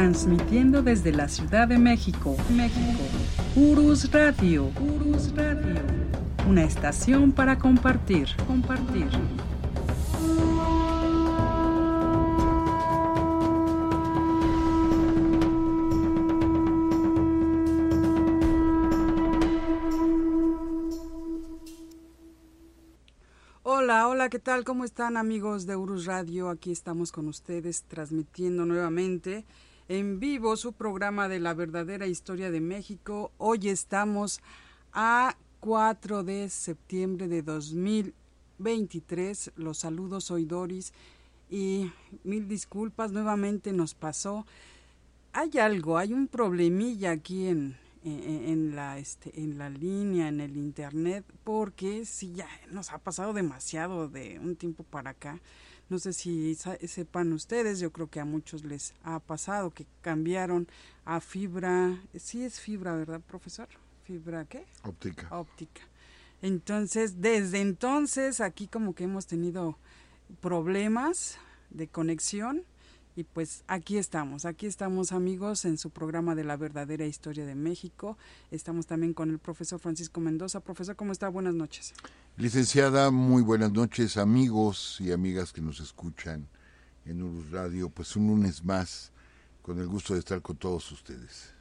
Transmitiendo desde la Ciudad de México, México, Urus Radio, Urus Radio, una estación para compartir, compartir. Hola, hola, ¿qué tal? ¿Cómo están amigos de Urus Radio? Aquí estamos con ustedes transmitiendo nuevamente en vivo su programa de la verdadera historia de México. Hoy estamos a 4 de septiembre de 2023. Los saludos, soy Doris y mil disculpas, nuevamente nos pasó. Hay algo, hay un problemilla aquí en, en, la, este, en la línea, en el internet, porque sí, ya nos ha pasado demasiado de un tiempo para acá. No sé si sepan ustedes, yo creo que a muchos les ha pasado que cambiaron a fibra, sí es fibra, ¿verdad, profesor? ¿Fibra qué? Óptica. Óptica. Entonces, desde entonces aquí como que hemos tenido problemas de conexión y pues aquí estamos, aquí estamos amigos en su programa de la verdadera historia de México. Estamos también con el profesor Francisco Mendoza. Profesor, ¿cómo está? Buenas noches. Licenciada, muy buenas noches amigos y amigas que nos escuchan en Urus Radio. Pues un lunes más, con el gusto de estar con todos ustedes.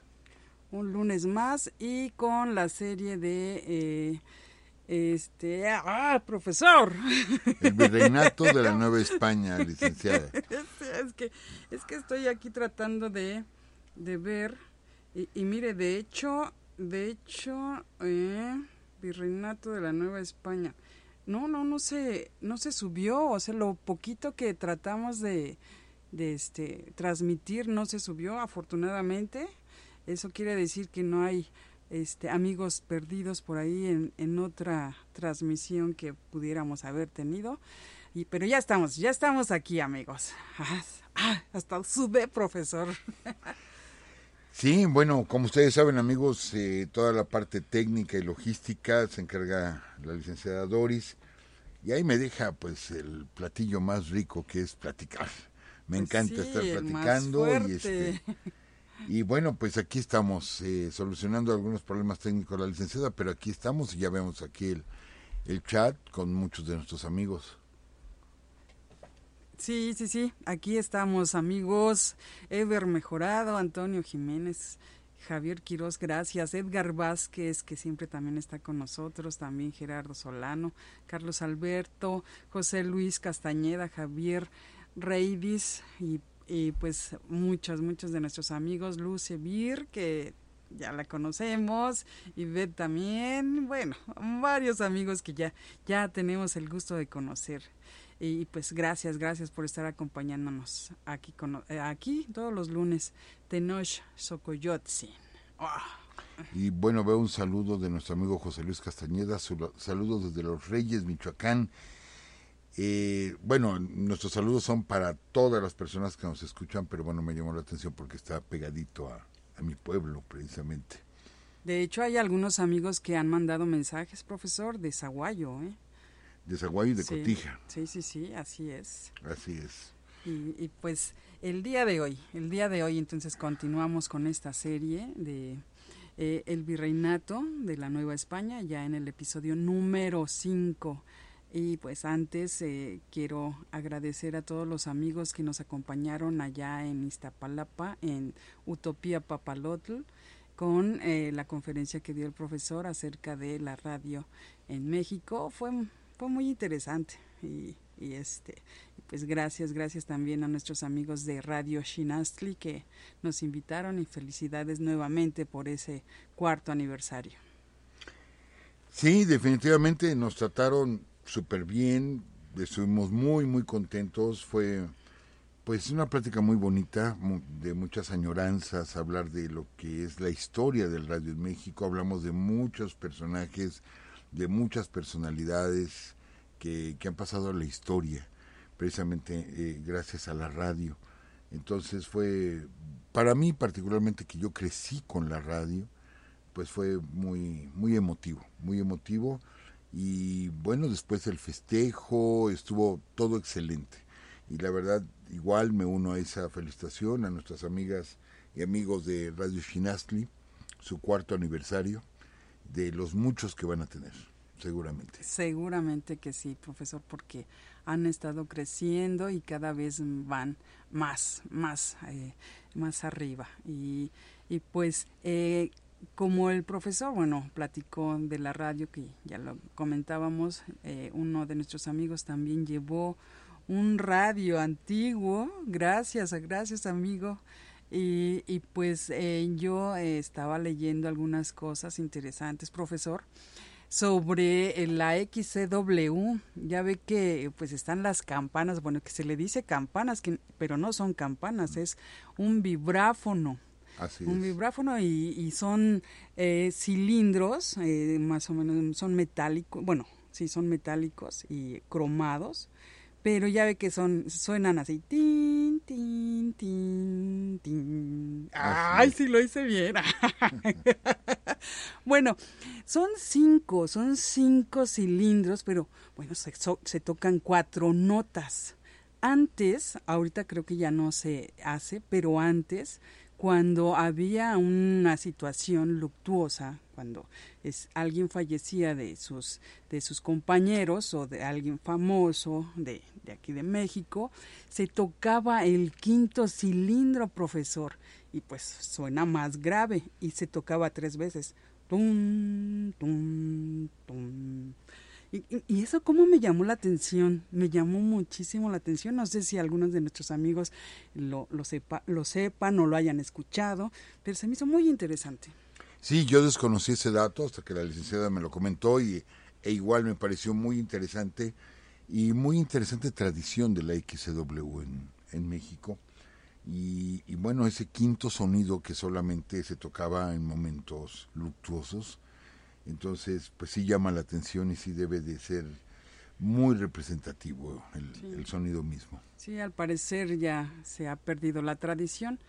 Un lunes más y con la serie de... Eh, este, ah, profesor. El virreinato de la Nueva España, licenciada. Es que, es que estoy aquí tratando de, de ver, y, y, mire, de hecho, de hecho, eh, virreinato de la Nueva España. No, no, no se, no se subió, o sea, lo poquito que tratamos de, de este, transmitir no se subió, afortunadamente. Eso quiere decir que no hay este, amigos perdidos por ahí en, en otra transmisión que pudiéramos haber tenido. Y, pero ya estamos, ya estamos aquí, amigos. Ah, ah, hasta sube, profesor. Sí, bueno, como ustedes saben, amigos, eh, toda la parte técnica y logística se encarga la licenciada Doris. Y ahí me deja, pues, el platillo más rico que es platicar. Me Pues encanta sí, estar platicando y este y bueno, pues aquí estamos eh, solucionando algunos problemas técnicos de la licenciada, pero aquí estamos y ya vemos aquí el, el chat con muchos de nuestros amigos. Sí, sí, sí. Aquí estamos, amigos. Ever Mejorado, Antonio Jiménez, Javier Quiroz, gracias. Edgar Vázquez, que siempre también está con nosotros. También Gerardo Solano, Carlos Alberto, José Luis Castañeda, Javier Reidis y, y pues muchos, muchos de nuestros amigos. Luce Vir, que ya la conocemos, y Beth también, bueno, varios amigos que ya, ya tenemos el gusto de conocer. Y pues gracias, gracias por estar acompañándonos aquí, con, eh, aquí todos los lunes. Tenoch Socoyotzin. Ah, Y bueno, veo un saludo de nuestro amigo José Luis Castañeda, saludos desde Los Reyes, Michoacán. Eh, bueno, nuestros saludos son para todas las personas que nos escuchan, pero bueno, me llamó la atención porque está pegadito a, a mi pueblo, precisamente. De hecho, hay algunos amigos que han mandado mensajes, profesor, de Zaguayo, ¿eh? De Zaguayo y de Sí, Cotija, Sí, sí, sí, así es. así es. Y, y, pues el día de hoy, el día de hoy entonces continuamos con esta serie de eh, El Virreinato de la Nueva España, ya en el episodio número 5. Y pues antes eh, quiero agradecer a todos los amigos que nos acompañaron allá en Iztapalapa, en Utopía Papalotl, con eh, la conferencia que dio el profesor acerca de la radio en México. Fue, fue muy interesante y, y este pues gracias, gracias también a nuestros amigos de Radio Shinastli que nos invitaron y felicidades nuevamente por ese cuarto aniversario. Sí, definitivamente nos trataron súper bien, estuvimos muy, muy contentos, fue pues una plática muy bonita, de muchas añoranzas, hablar de lo que es la historia del radio en México, hablamos de muchos personajes, de muchas personalidades que, que han pasado a la historia, precisamente eh, gracias a la radio. Entonces fue, para mí particularmente que yo crecí con la radio, pues fue muy, muy emotivo, muy emotivo. Y bueno, después del festejo estuvo todo excelente y la verdad igual me uno a esa felicitación a nuestras amigas y amigos de Radio Shinastli, su cuarto aniversario, de los muchos que van a tener, seguramente. Seguramente que sí, profesor, porque han estado creciendo y cada vez van más, más, eh, más arriba. Y, y pues, eh, como el profesor, bueno, platicó de la radio, que ya lo comentábamos, eh, uno de nuestros amigos también llevó un radio antiguo, gracias, gracias amigo. Y, y pues eh, yo eh, estaba leyendo algunas cosas interesantes, profesor, sobre eh, la XCW. Ya ve que pues están las campanas, bueno, que se le dice campanas, que, pero no son campanas, es un vibráfono. Así un vibráfono y, y son cilindros, más o menos son metálicos, bueno, sí, son metálicos y cromados pero ya ve que son suenan así tin tin tin tin. Ay sí lo hice bien. Bueno son cinco son cinco cilindros pero bueno se, se tocan cuatro notas. Antes ahorita creo que ya no se hace pero antes cuando había una situación luctuosa, cuando es, alguien fallecía de sus, de sus compañeros o de alguien famoso de, de aquí de México, se tocaba el quinto cilindro, profesor, y pues suena más grave, y se tocaba tres veces. Tum, tum, tum. Y, eso cómo me llamó la atención, me llamó muchísimo la atención. No sé si algunos de nuestros amigos lo, lo, sepa, lo sepan o lo hayan escuchado, pero se me hizo muy interesante. Sí, yo desconocí ese dato hasta que la licenciada me lo comentó y, e igual me pareció muy interesante y muy interesante tradición de la XCW en, en México. Y, y, bueno, ese quinto sonido que solamente se tocaba en momentos luctuosos, entonces, pues sí llama la atención y sí debe de ser muy representativo el, sonido mismo. Sí, al parecer ya se ha perdido la tradición.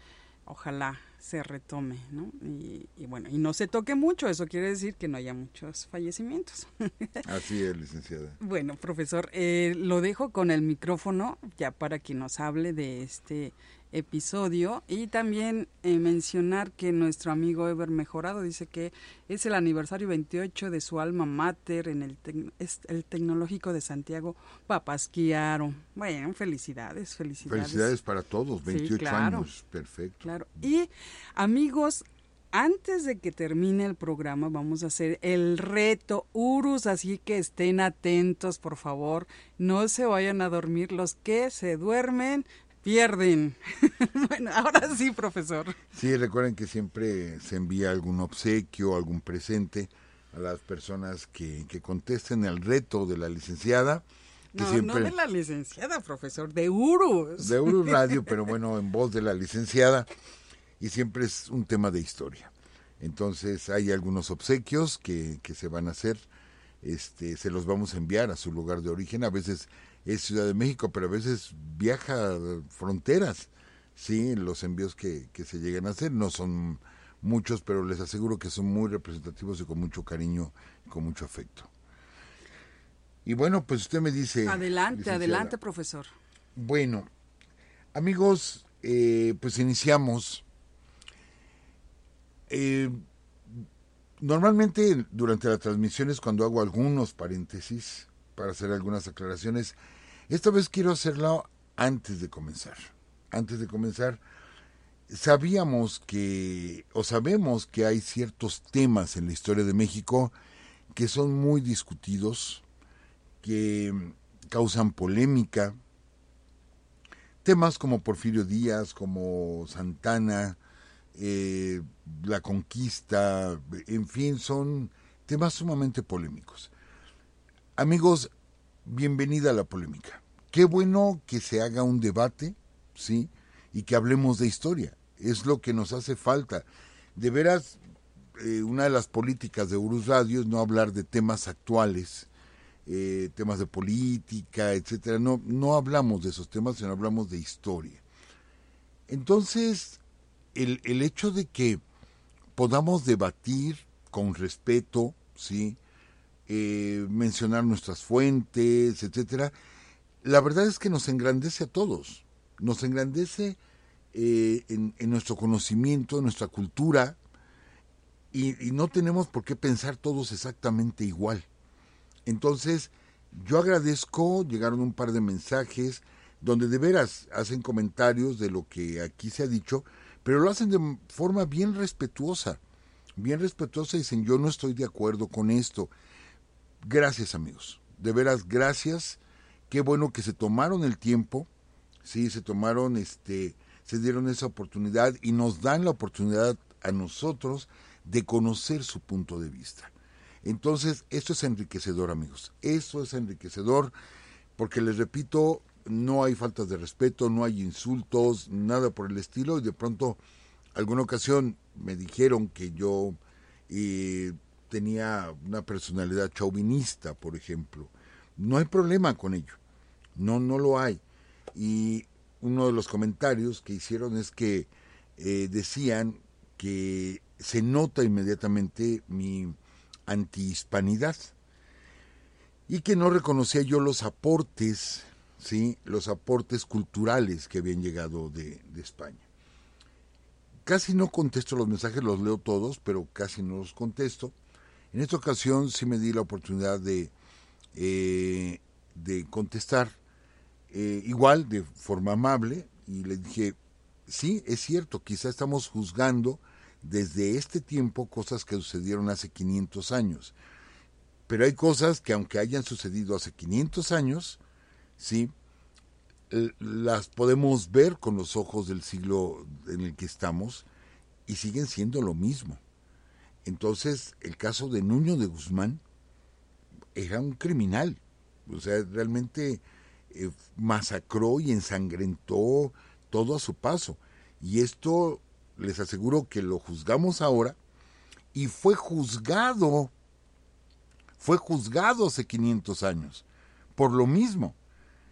Ojalá se retome, ¿no? Y, bueno, y no se toque mucho, eso quiere decir que no haya muchos fallecimientos. Así es, licenciada. Bueno, profesor, eh, lo dejo con el micrófono ya para que nos hable de este episodio y también eh, mencionar que nuestro amigo Ever Mejorado dice que es el aniversario 28 de su alma mater en el, el Tecnológico de Santiago Papasquiaro. Bueno, felicidades, felicidades. Felicidades para todos, 28 años, perfecto. Claro. Y amigos, antes de que termine el programa vamos a hacer el reto Urus, así que estén atentos, por favor. No se vayan a dormir los que se duermen pierden. bueno, ahora sí, profesor. Sí, recuerden que siempre se envía algún obsequio, algún presente a las personas que, que contesten el reto de la licenciada. Que no, siempre, no de la licenciada, profesor, de Urus. De Urus Radio, pero bueno, en voz de la licenciada. Y siempre es un tema de historia. Entonces hay algunos obsequios que, que se van a hacer. Este, se los vamos a enviar a su lugar de origen. A veces es Ciudad de México, pero a veces viaja fronteras, sí, los envíos que, que se llegan a hacer no son muchos, pero les aseguro que son muy representativos y con mucho cariño y con mucho afecto. Y bueno, pues usted me dice... Adelante, adelante, profesor. Bueno, amigos, eh, pues iniciamos. Eh, normalmente durante las transmisiones, cuando hago algunos paréntesis, para hacer algunas aclaraciones. Esta vez quiero hacerlo antes de comenzar. Antes de comenzar, sabíamos que, o sabemos que hay ciertos temas en la historia de México que son muy discutidos, que causan polémica. Temas como Porfirio Díaz, como Santana, eh, la conquista, en fin, son temas sumamente polémicos. Amigos, bienvenida a la polémica. Qué bueno que se haga un debate, ¿sí? Y que hablemos de historia. Es lo que nos hace falta. De veras, eh, una de las políticas de Urus Radio es no hablar de temas actuales, eh, temas de política, etcétera. No, no hablamos de esos temas, sino hablamos de historia. Entonces, el, el hecho de que podamos debatir con respeto, ¿sí? Eh, mencionar nuestras fuentes, etcétera, la verdad es que nos engrandece a todos, nos engrandece eh, en, nuestro conocimiento, en nuestra cultura, y, y, no tenemos por qué pensar todos exactamente igual. Entonces, yo agradezco, llegaron un par de mensajes donde de veras hacen comentarios de lo que aquí se ha dicho, pero lo hacen de forma bien respetuosa, bien respetuosa y dicen, yo no estoy de acuerdo con esto. Gracias amigos, de veras gracias, qué bueno que se tomaron el tiempo, sí, se tomaron, este, se dieron esa oportunidad y nos dan la oportunidad a nosotros de conocer su punto de vista. Entonces, esto es enriquecedor, amigos. Esto es enriquecedor porque les repito, no hay faltas de respeto, no hay insultos, nada por el estilo. Y de pronto, alguna ocasión me dijeron que yo eh, tenía una personalidad chauvinista, por ejemplo. No hay problema con ello. No, no lo hay. Y uno de los comentarios que hicieron es que eh, decían que se nota inmediatamente mi antihispanidad y que no reconocía yo los aportes, ¿sí? los aportes culturales que habían llegado de, España. Casi no contesto los mensajes, los leo todos, pero casi no los contesto. En esta ocasión sí me di la oportunidad de, eh, de contestar eh, igual, de forma amable, y le dije, sí, es cierto, quizá estamos juzgando desde este tiempo cosas que sucedieron hace 500 años. Pero hay cosas que aunque hayan sucedido hace 500 años, sí, las podemos ver con los ojos del siglo en el que estamos y siguen siendo lo mismo. Entonces, el caso de Nuño de Guzmán era un criminal, o sea, realmente eh, masacró y ensangrentó todo a su paso. Y esto les aseguro que lo juzgamos ahora y fue juzgado, fue juzgado hace 500 años, por lo mismo.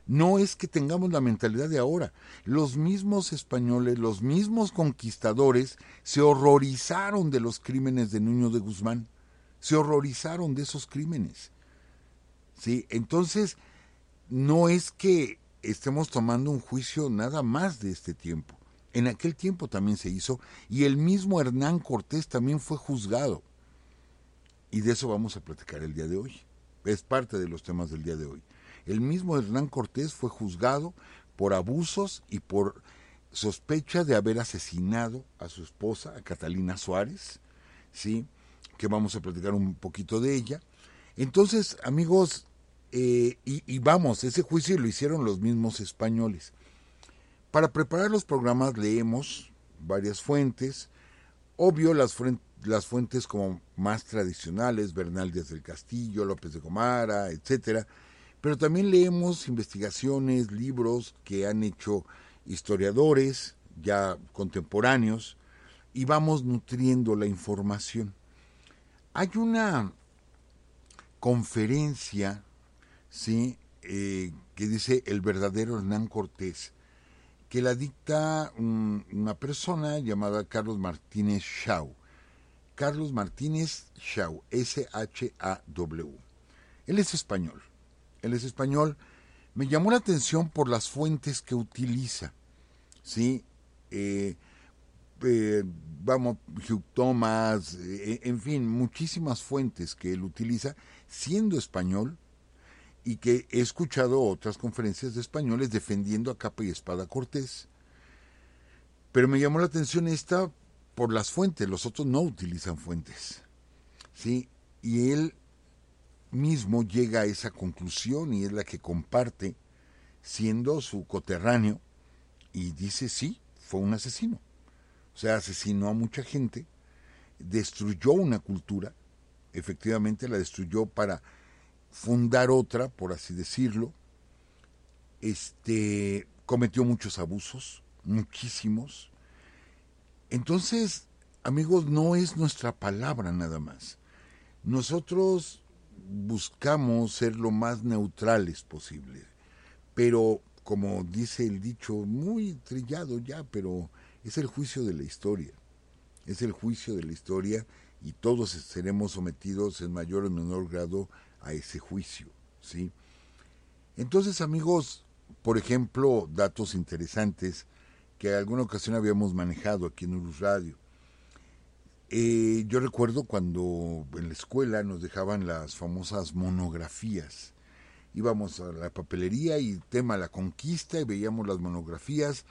No es que tengamos la mentalidad de ahora. Los mismos españoles, los mismos conquistadores se horrorizaron de los crímenes de Nuño de Guzmán. Se horrorizaron de esos crímenes. ¿Sí? Entonces, no es que estemos tomando un juicio nada más de este tiempo. En aquel tiempo también se hizo y el mismo Hernán Cortés también fue juzgado. Y de eso vamos a platicar el día de hoy. Es parte de los temas del día de hoy. El mismo Hernán Cortés fue juzgado por abusos y por sospecha de haber asesinado a su esposa, a Catalina Suárez, ¿sí? que vamos a platicar un poquito de ella. Entonces, amigos, eh, y, vamos, ese juicio lo hicieron los mismos españoles. Para preparar los programas leemos varias fuentes, obvio las, las fuentes como más tradicionales, Bernal Díaz del Castillo, López de Gomara, etcétera, pero también leemos investigaciones, libros que han hecho historiadores ya contemporáneos y vamos nutriendo la información. Hay una conferencia, sí, eh, que dice el verdadero Hernán Cortés que la dicta una persona llamada Carlos Martínez Shaw. Carlos Martínez Shaw, S-H-A-W. Él es español. Él es español. Me llamó la atención por las fuentes que utiliza. ¿Sí? Eh, eh, vamos, Hugh Thomas, eh, en fin, muchísimas fuentes que él utiliza, siendo español, y que he escuchado otras conferencias de españoles defendiendo a capa y espada a Cortés. Pero me llamó la atención esta por las fuentes, los otros no utilizan fuentes. ¿sí? Y él mismo llega a esa conclusión y es la que comparte siendo su coterráneo y dice sí, fue un asesino. O sea, asesinó a mucha gente, destruyó una cultura, efectivamente la destruyó para fundar otra, por así decirlo. Este cometió muchos abusos, muchísimos. Entonces, amigos, no es nuestra palabra nada más. Nosotros buscamos ser lo más neutrales posible, pero como dice el dicho, muy trillado ya, pero es el juicio de la historia. Es el juicio de la historia y todos seremos sometidos en mayor o menor grado a ese juicio, ¿sí? Entonces, amigos, por ejemplo, datos interesantes que alguna ocasión habíamos manejado aquí en Urus Radio. Eh, yo recuerdo cuando en la escuela nos dejaban las famosas monografías. Íbamos a la papelería y tema la conquista y veíamos las monografías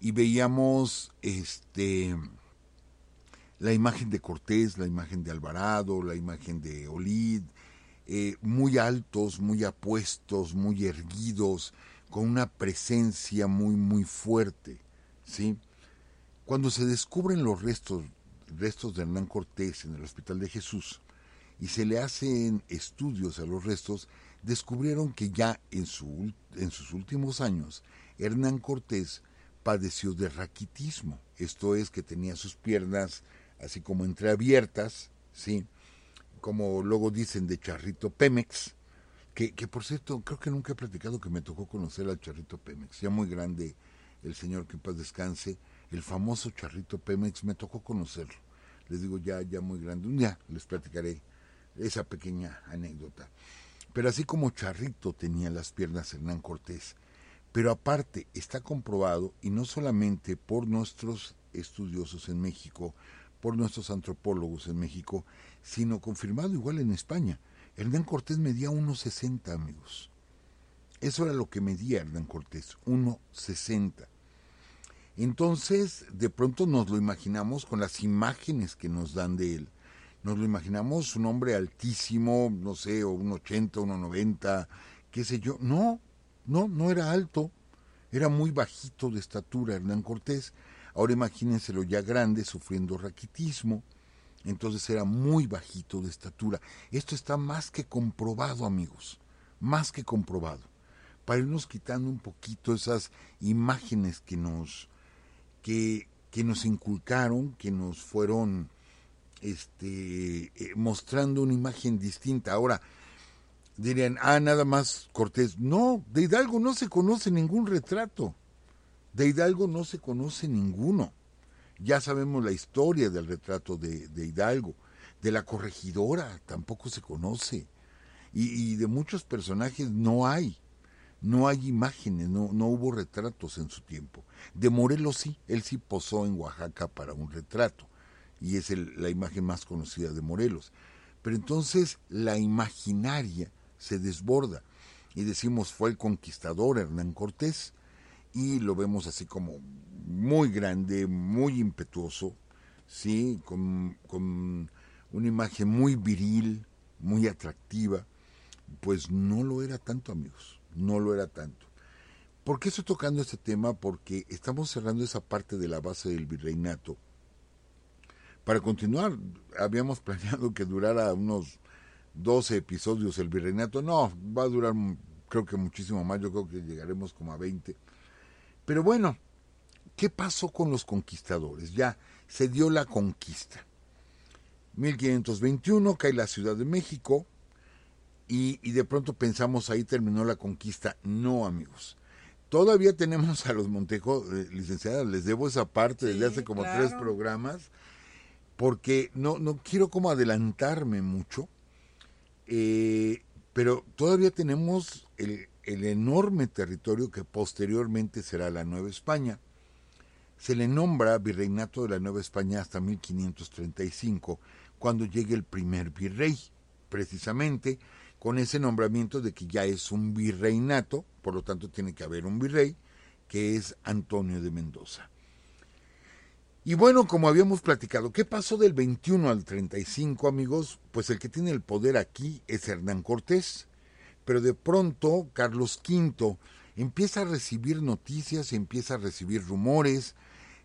y veíamos este la imagen de Cortés, la imagen de Alvarado, la imagen de Olid, eh, muy altos, muy apuestos, muy erguidos, con una presencia muy, muy fuerte. ¿sí? Cuando se descubren los restos, restos de Hernán Cortés en el Hospital de Jesús y se le hacen estudios a los restos, descubrieron que ya en, su, en sus últimos años Hernán Cortés padeció de raquitismo, esto es que tenía sus piernas así como entreabiertas, ¿sí? Como luego dicen de Charrito Pemex, que, que por cierto creo que nunca he platicado que me tocó conocer al Charrito Pemex, ya muy grande el señor que en paz descanse, el famoso Charrito Pemex, me tocó conocerlo, les digo ya, ya muy grande, un día les platicaré esa pequeña anécdota. Pero así como Charrito tenía las piernas Hernán Cortés, pero aparte está comprobado, y no solamente por nuestros estudiosos en México, por nuestros antropólogos en México, sino confirmado igual en España. Hernán Cortés medía 1,60 amigos. Eso era lo que medía Hernán Cortés, 1,60. Entonces, de pronto nos lo imaginamos con las imágenes que nos dan de él. Nos lo imaginamos un hombre altísimo, no sé, o un 80, 1,90, qué sé yo. No, no, no era alto. Era muy bajito de estatura Hernán Cortés. Ahora imagínenselo ya grande, sufriendo raquitismo. Entonces era muy bajito de estatura. Esto está más que comprobado, amigos. Más que comprobado. Para irnos quitando un poquito esas imágenes que nos, que, que nos inculcaron, que nos fueron este, eh, mostrando una imagen distinta. Ahora, dirían, ah, nada más Cortés. No, de Hidalgo no se conoce ningún retrato. De Hidalgo no se conoce ninguno. Ya sabemos la historia del retrato de, Hidalgo. De la corregidora tampoco se conoce. Y, de muchos personajes no hay. No hay imágenes, no, no hubo retratos en su tiempo. De Morelos sí, él sí posó en Oaxaca para un retrato. Y es la imagen más conocida de Morelos. Pero entonces la imaginaria se desborda. Y decimos, fue el conquistador Hernán Cortés y lo vemos así como muy grande, muy impetuoso, ¿sí? Con, con una imagen muy viril, muy atractiva, pues no lo era tanto, amigos, no lo era tanto. ¿Por qué estoy tocando este tema? Porque estamos cerrando esa parte de la base del virreinato. Para continuar, habíamos planeado que durara unos 12 episodios el virreinato. No, va a durar creo que muchísimo más, yo creo que llegaremos como a 20 pero bueno, ¿qué pasó con los conquistadores? Ya se dio la conquista. 1521 cae la Ciudad de México y, de pronto pensamos ahí terminó la conquista. No, amigos. Todavía tenemos a los Montejo, eh, licenciadas, les debo esa parte desde hace como tres programas, porque no, no quiero como adelantarme mucho, eh, pero todavía tenemos el, el enorme territorio que posteriormente será la Nueva España. Se le nombra Virreinato de la Nueva España hasta 1535, cuando llegue el primer virrey, precisamente con ese nombramiento de que ya es un virreinato, por lo tanto tiene que haber un virrey, que es Antonio de Mendoza. Y bueno, como habíamos platicado, ¿qué pasó del 21 al 35, amigos? Pues el que tiene el poder aquí es Hernán Cortés, pero de pronto Carlos V empieza a recibir noticias, empieza a recibir rumores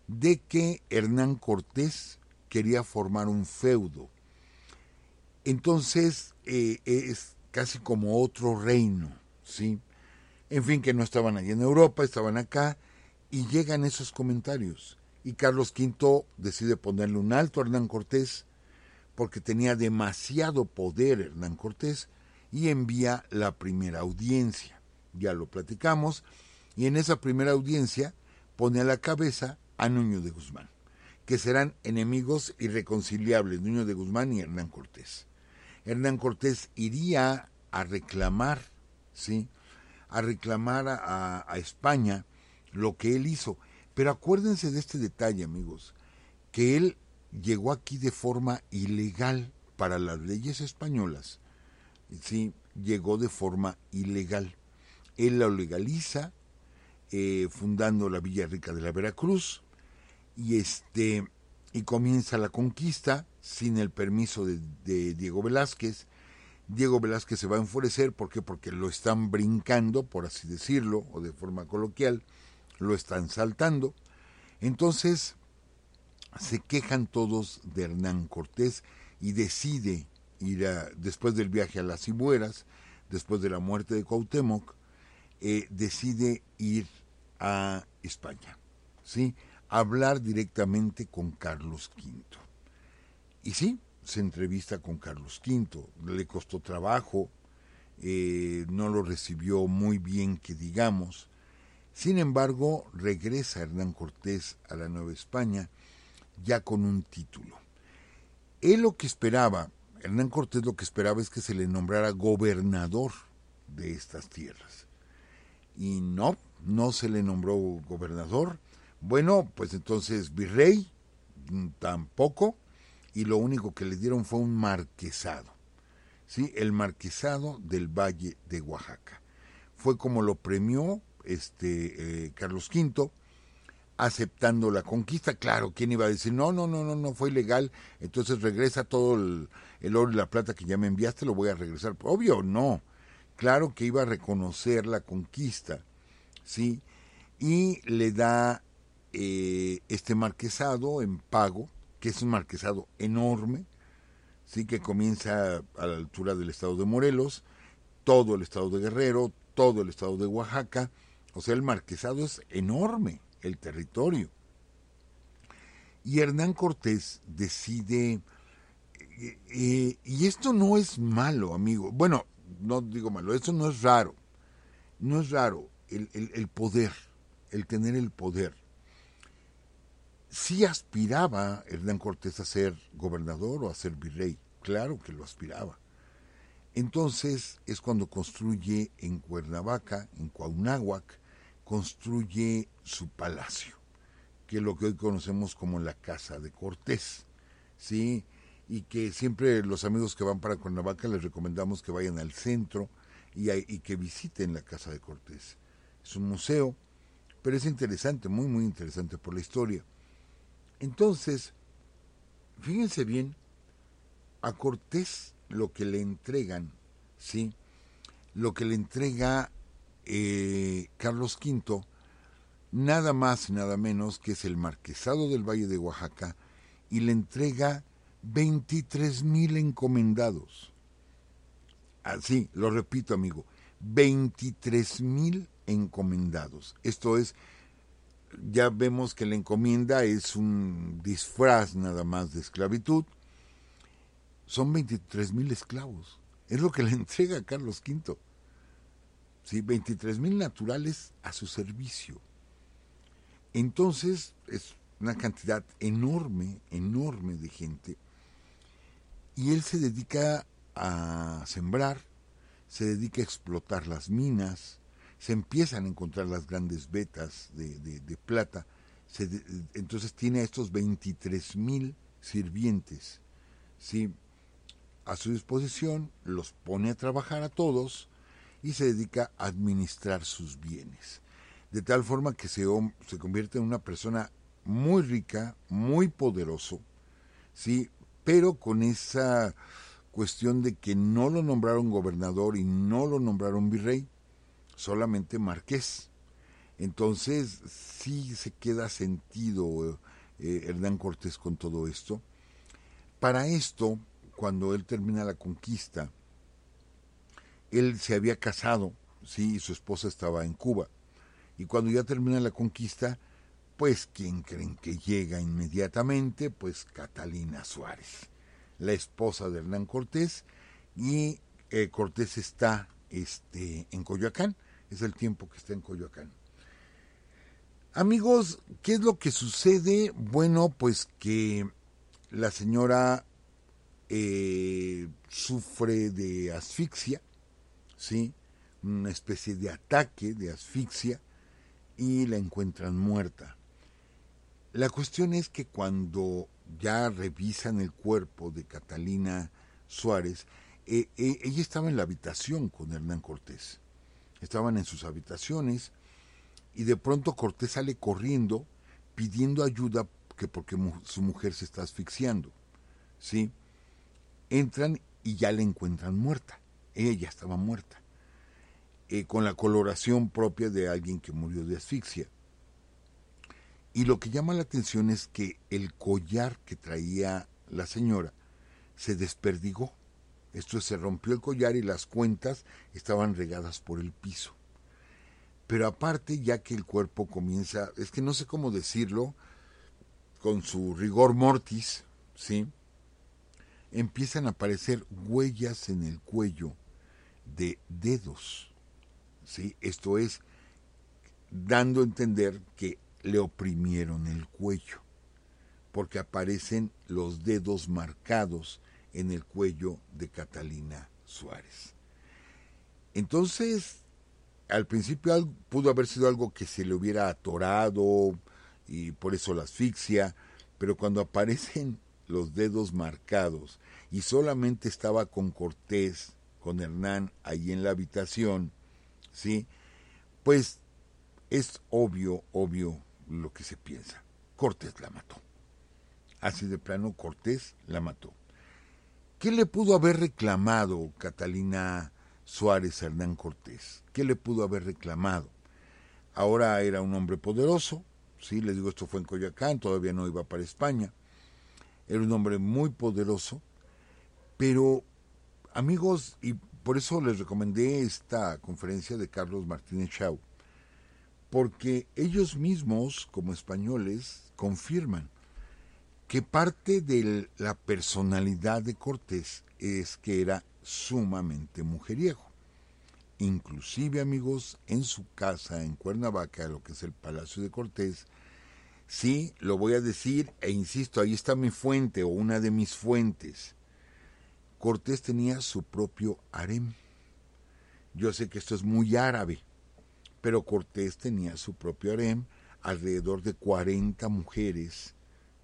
de que Hernán Cortés quería formar un feudo. Entonces eh, es casi como otro reino, ¿sí? En fin, que no estaban allí en Europa, estaban acá, y llegan esos comentarios. Y Carlos V decide ponerle un alto a Hernán Cortés, porque tenía demasiado poder Hernán Cortés, y envía la primera audiencia. Ya lo platicamos, y en esa primera audiencia pone a la cabeza a Nuño de Guzmán, que serán enemigos irreconciliables, Nuño de Guzmán y Hernán Cortés. Hernán Cortés iría a reclamar, ¿sí? A reclamar a, a España lo que él hizo. Pero acuérdense de este detalle, amigos, que él llegó aquí de forma ilegal para las leyes españolas. Llegó de forma ilegal. Él lo legaliza, eh, fundando la Villa Rica de la Veracruz, y este y comienza la conquista sin el permiso de, de, Diego Velázquez. Diego Velázquez se va a enfurecer, ¿por qué? Porque lo están brincando, por así decirlo, o de forma coloquial, lo están saltando. Entonces se quejan todos de Hernán Cortés y decide después del viaje a las Cibueras, después de la muerte de Cuauhtémoc, eh, decide ir a España, ¿sí? hablar directamente con Carlos V. Y sí, se entrevista con Carlos V, le costó trabajo, eh, no lo recibió muy bien que digamos. Sin embargo, regresa Hernán Cortés a la Nueva España ya con un título. Él lo que esperaba, Hernán Cortés lo que esperaba es que se le nombrara gobernador de estas tierras. Y no, no se le nombró gobernador. Bueno, pues entonces virrey mm, tampoco, y lo único que le dieron fue un marquesado. ¿sí? El marquesado del Valle de Oaxaca. Fue como lo premió este, eh, Carlos V, aceptando la conquista. Claro, ¿quién iba a decir? No, no, no, no, no fue ilegal, entonces regresa todo el, el oro y la plata que ya me enviaste, lo voy a regresar. Obvio, no. Claro que iba a reconocer la conquista, ¿sí? Y le da eh, este marquesado en pago, que es un marquesado enorme, sí que comienza a la altura del estado de Morelos, todo el estado de Guerrero, todo el estado de Oaxaca, o sea, el marquesado es enorme, el territorio. Y Hernán Cortés decide, eh, y esto no es malo, amigo, bueno, no digo malo, esto no es raro, no es raro el poder, el tener el poder. Sí aspiraba Hernán Cortés a ser gobernador o a ser virrey, claro que lo aspiraba. Entonces es cuando construye en Cuernavaca, en Cuauhnáhuac, construye su palacio, que es lo que hoy conocemos como la Casa de Cortés, ¿sí? Y que siempre los amigos que van para Cuernavaca les recomendamos que vayan al centro y, y que visiten la Casa de Cortés. Es un museo, pero es interesante, muy, muy interesante por la historia. Entonces, fíjense bien, a Cortés lo que le entregan, ¿sí? Lo que le entrega eh, Carlos V, nada más y nada menos que es el marquesado del Valle de Oaxaca y le entrega 23 mil encomendados. Así, lo repito amigo, 23 mil encomendados. Esto es, ya vemos que la encomienda es un disfraz nada más de esclavitud. Son 23 mil esclavos. Es lo que le entrega Carlos V. ¿sí? 23 mil naturales a su servicio. Entonces es una cantidad enorme, enorme de gente. Y él se dedica a sembrar, se dedica a explotar las minas, se empiezan a encontrar las grandes vetas de, de, plata. Se de, entonces tiene a estos 23 mil sirvientes ¿sí? a su disposición, los pone a trabajar a todos y se dedica a administrar sus bienes. De tal forma que se, se convierte en una persona muy rica, muy poderoso, ¿sí? Pero con esa cuestión de que no lo nombraron gobernador y no lo nombraron virrey, solamente marqués. Entonces sí se queda sentido eh, Hernán Cortés con todo esto. Para esto, cuando él termina la conquista, él se había casado, sí, y su esposa estaba en Cuba. Y cuando ya termina la conquista, pues ¿quién creen que llega inmediatamente? Pues Catalina Suárez, la esposa de Hernán Cortés, y eh, Cortés está este, en Coyoacán, es el tiempo que está en Coyoacán. Amigos, ¿qué es lo que sucede? Bueno, pues que la señora eh, sufre de asfixia, ¿sí? Una especie de ataque de asfixia y la encuentran muerta. La cuestión es que cuando ya revisan el cuerpo de Catalina Suárez, eh, eh, ella estaba en la habitación con Hernán Cortés. Estaban en sus habitaciones y de pronto Cortés sale corriendo pidiendo ayuda que porque su mujer se está asfixiando. ¿Sí? Entran y ya la encuentran muerta. Ella ya estaba muerta. Eh, con la coloración propia de alguien que murió de asfixia. Y lo que llama la atención es que el collar que traía la señora se desperdigó. Esto se rompió el collar y las cuentas estaban regadas por el piso. Pero aparte, ya que el cuerpo comienza, es que no sé cómo decirlo, con su rigor mortis, ¿sí? Empiezan a aparecer huellas en el cuello de dedos, ¿sí? Esto es dando a entender que le oprimieron el cuello, porque aparecen los dedos marcados en el cuello de Catalina Suárez. Entonces, al principio pudo haber sido algo que se le hubiera atorado y por eso la asfixia, pero cuando aparecen los dedos marcados y solamente estaba con Cortés, con Hernán ahí en la habitación, ¿sí? Pues es obvio, obvio lo que se piensa. Cortés la mató. Así de plano, Cortés la mató. ¿Qué le pudo haber reclamado Catalina Suárez Hernán Cortés? ¿Qué le pudo haber reclamado? Ahora era un hombre poderoso, sí, le digo esto fue en Coyoacán, todavía no iba para España. Era un hombre muy poderoso, pero amigos, y por eso les recomendé esta conferencia de Carlos Martínez Chau, porque ellos mismos, como españoles, confirman que parte de la personalidad de Cortés es que era sumamente mujeriego. Inclusive, amigos, en su casa en Cuernavaca, lo que es el Palacio de Cortés, sí, lo voy a decir e insisto, ahí está mi fuente o una de mis fuentes. Cortés tenía su propio harem. Yo sé que esto es muy árabe, pero Cortés tenía su propio harem, alrededor de 40 mujeres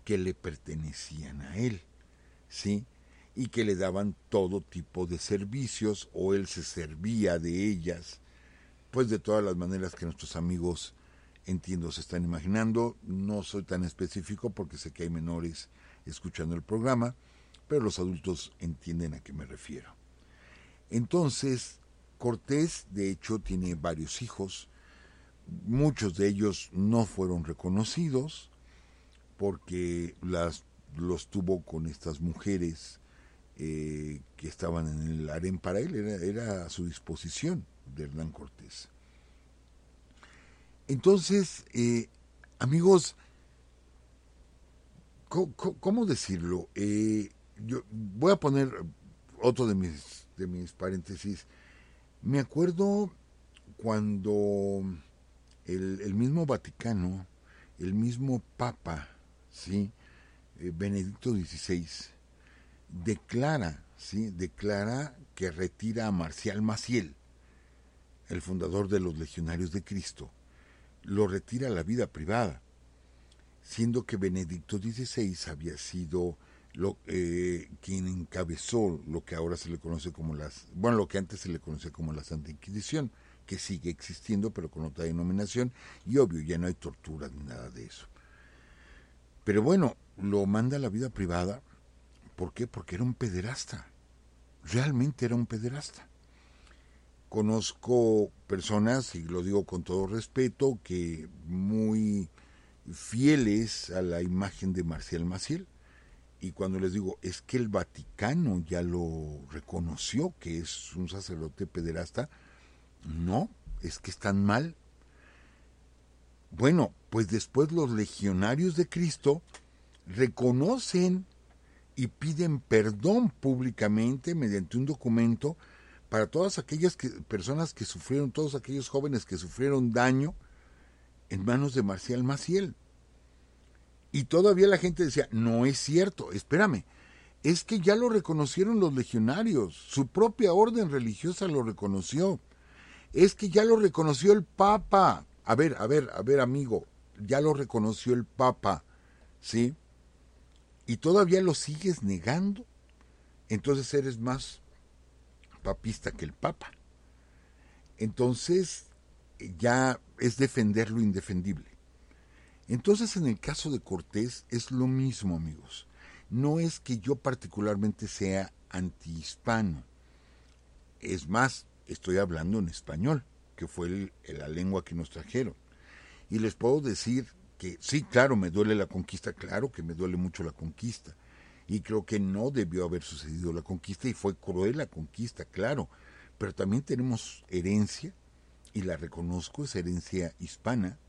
que le pertenecían a él, ¿sí? y que le daban todo tipo de servicios o él se servía de ellas, pues de todas las maneras que nuestros amigos entiendo se están imaginando. No soy tan específico porque sé que hay menores escuchando el programa, pero los adultos entienden a qué me refiero. Entonces, Cortés, de hecho, tiene varios hijos. Muchos de ellos no fueron reconocidos porque las, los tuvo con estas mujeres eh, que estaban en el harén para él, era, a su disposición de Hernán Cortés. Entonces, eh, amigos, ¿cómo, decirlo? Eh, yo voy a poner otro de mis, de mis paréntesis. Me acuerdo cuando el, mismo Vaticano, el mismo Papa, ¿sí? Benedicto XVI, declara, ¿sí? declara que retira a Marcial Maciel, el fundador de los Legionarios de Cristo, lo retira a la vida privada, siendo que Benedicto XVI había sido lo, eh, quien encabezó lo que ahora se le conoce como las, bueno, lo que antes se le conocía como la Santa Inquisición, que sigue existiendo pero con otra denominación, y obvio, ya no hay tortura ni nada de eso. Pero bueno, lo manda a la vida privada ¿Por qué? Porque era un pederasta. Realmente era un pederasta. Conozco personas, y lo digo con todo respeto, que muy fieles a la imagen de Marcial Maciel Y cuando les digo, es que el Vaticano ya lo reconoció que es un sacerdote pederasta, no, es que están mal. Bueno, pues después los legionarios de Cristo reconocen y piden perdón públicamente mediante un documento para todas aquellas personas que sufrieron, todos aquellos jóvenes que sufrieron daño en manos de Marcial Maciel. Y todavía la gente decía, no es cierto, espérame, es que ya lo reconocieron los legionarios, su propia orden religiosa lo reconoció, es que ya lo reconoció el Papa. A ver, a ver, a ver, amigo, ya lo reconoció el Papa, ¿sí? Y todavía lo sigues negando, entonces eres más papista que el Papa. Entonces ya es defender lo indefendible. Entonces en el caso de Cortés es lo mismo, amigos. No es que yo particularmente sea antihispano. Es más, estoy hablando en español, que fue la lengua que nos trajeron. Y les puedo decir que sí, claro, me duele la conquista, claro que me duele mucho la conquista. Y creo que no debió haber sucedido la conquista y fue cruel la conquista, claro. Pero también tenemos herencia, y la reconozco, esa herencia hispana,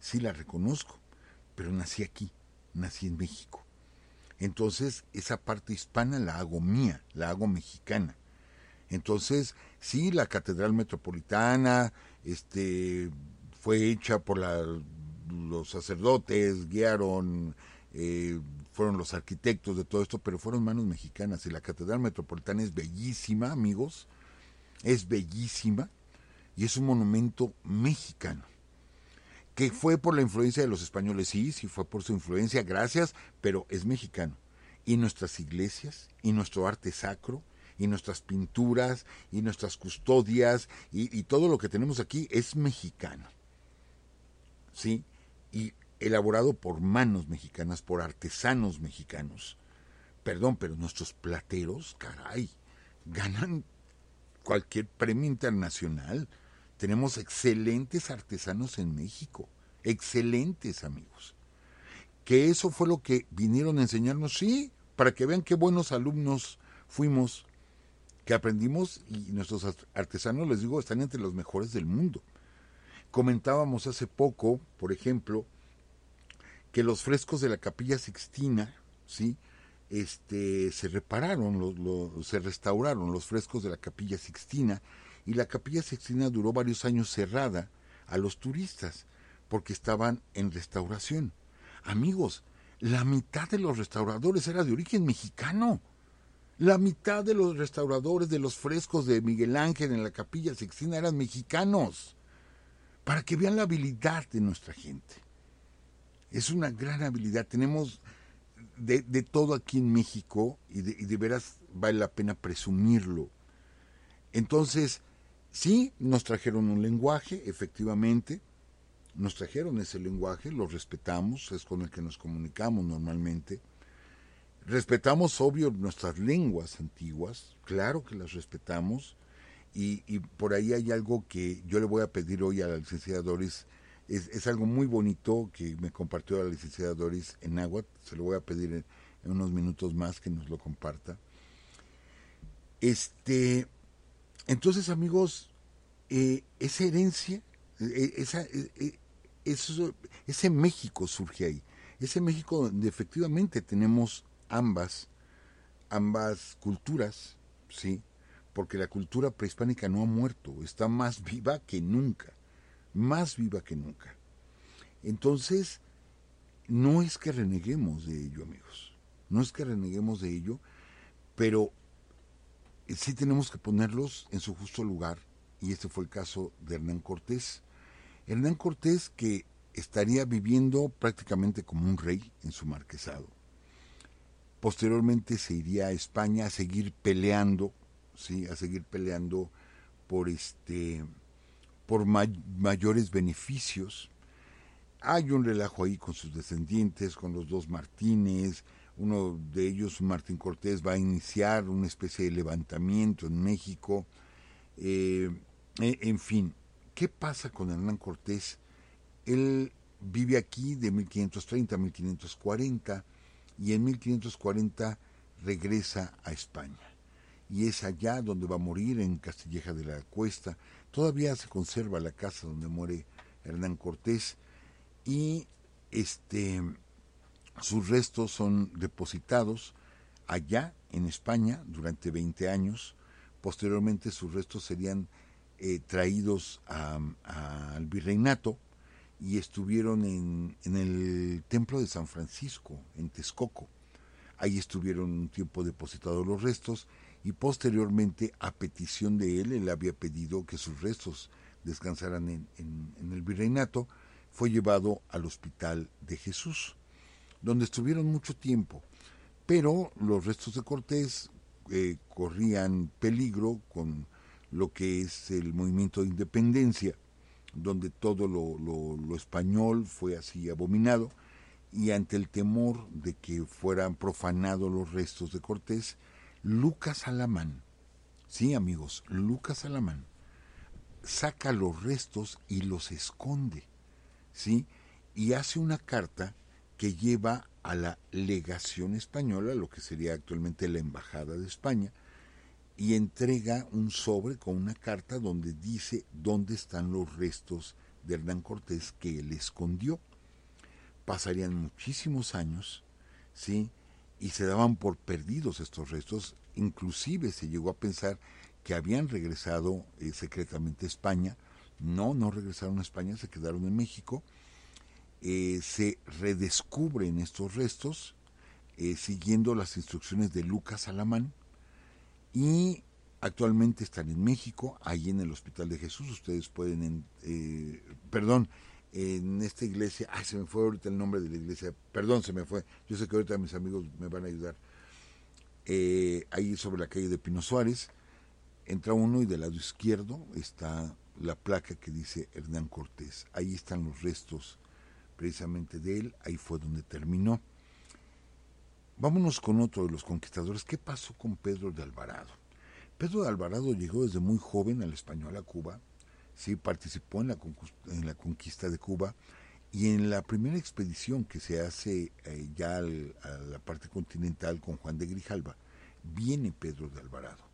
sí la reconozco pero nací aquí, nací en México. Entonces, esa parte hispana la hago mía, la hago mexicana. Entonces, sí, la Catedral Metropolitana este, fue hecha por los sacerdotes, guiaron, eh, fueron los arquitectos de todo esto, pero fueron manos mexicanas. Y la Catedral Metropolitana es bellísima, amigos, es bellísima y es un monumento mexicano que fue por la influencia de los españoles, sí, sí fue por su influencia, gracias, pero es mexicano. Y nuestras iglesias, y nuestro arte sacro, y nuestras pinturas, y nuestras custodias, y, todo lo que tenemos aquí es mexicano. ¿Sí? Y elaborado por manos mexicanas, por artesanos mexicanos. Perdón, pero nuestros plateros, caray, ganan cualquier premio internacional tenemos excelentes artesanos en México, excelentes amigos. Que eso fue lo que vinieron a enseñarnos, sí, para que vean qué buenos alumnos fuimos, que aprendimos y nuestros artesanos, les digo, están entre los mejores del mundo. Comentábamos hace poco, por ejemplo, que los frescos de la capilla Sixtina, ¿sí? Este, se repararon, se restauraron los frescos de la capilla Sixtina y la capilla Sixtina duró varios años cerrada a los turistas porque estaban en restauración. Amigos, la mitad de los restauradores era de origen mexicano. La mitad de los restauradores de los frescos de Miguel Ángel en la capilla Sixtina eran mexicanos. Para que vean la habilidad de nuestra gente. Es una gran habilidad. Tenemos de, todo aquí en México y de, y de veras vale la pena presumirlo. Entonces, Sí, nos trajeron un lenguaje, efectivamente, nos trajeron ese lenguaje, lo respetamos, es con el que nos comunicamos normalmente. Respetamos, obvio, nuestras lenguas antiguas, claro que las respetamos, y, por ahí hay algo que yo le voy a pedir hoy a la licenciada Doris, es, algo muy bonito que me compartió la licenciada Doris en Agua, se lo voy a pedir en, en unos minutos más que nos lo comparta. Este, entonces, amigos, eh, esa herencia, eh, eh, ese México surge ahí. Ese México donde efectivamente tenemos ambas, ambas culturas, ¿sí? Porque la cultura prehispánica no ha muerto, está más viva que nunca, más viva que nunca. Entonces, no es que reneguemos de ello, amigos, no es que reneguemos de ello, pero sí tenemos que ponerlos en su justo lugar, y este fue el caso de Hernán Cortés. Hernán Cortés que estaría viviendo prácticamente como un rey en su marquesado. Posteriormente se iría a España a seguir peleando, sí, a seguir peleando por este por mayores beneficios. Hay un relajo ahí con sus descendientes, con los dos Martínez, uno de ellos, Martín Cortés, va a iniciar una especie de levantamiento en México. Eh, eh, en fin, ¿qué pasa con Hernán Cortés? Él vive aquí de 1530 a 1540 y en 1540 regresa a España. Y es allá donde va a morir, en Castilleja de la Cuesta. Todavía se conserva la casa donde muere Hernán Cortés y este, sus restos son depositados allá en España durante 20 años. Posteriormente sus restos serían eh, traídos al virreinato y estuvieron en, el templo de San Francisco, en Texcoco. Ahí estuvieron un tiempo depositados los restos y posteriormente, a petición de él, él había pedido que sus restos descansaran en el virreinato, fue llevado al Hospital de Jesús, donde estuvieron mucho tiempo. Pero los restos de Cortés eh, corrían peligro con lo que es el movimiento de independencia, donde todo lo, lo, español fue así abominado, y ante el temor de que fueran profanados los restos de Cortés, Lucas Alamán, sí amigos, Lucas Alamán, saca los restos y los esconde ¿sí? Y hace una carta que lleva a la legación española, lo que sería actualmente la Embajada de España, y entrega un sobre con una carta donde dice dónde están los restos de Hernán Cortés que él escondió. Pasarían muchísimos años, ¿sí? Y se daban por perdidos estos restos, inclusive se llegó a pensar que habían regresado eh, secretamente a España, no, no regresaron a España, se quedaron en México. Eh, se redescubren estos restos eh, siguiendo las instrucciones de Lucas Alamán y actualmente están en México, ahí en el Hospital de Jesús. Ustedes pueden, eh, perdón, en esta iglesia, ay, se me fue ahorita el nombre de la iglesia, perdón, se me fue. Yo sé que ahorita mis amigos me van a ayudar. ahí sobre la calle de Pino Suárez, entra uno y del lado izquierdo está la placa que dice Hernán Cortés. Ahí están los restos precisamente de él, ahí fue donde terminó. Vámonos con otro de los conquistadores. ¿Qué pasó con Pedro de Alvarado? Pedro de Alvarado llegó desde muy joven al español a Cuba, sí participó en la, en la conquista de Cuba y en la primera expedición que se hace eh, ya a la parte continental con Juan de Grijalva, viene Pedro de Alvarado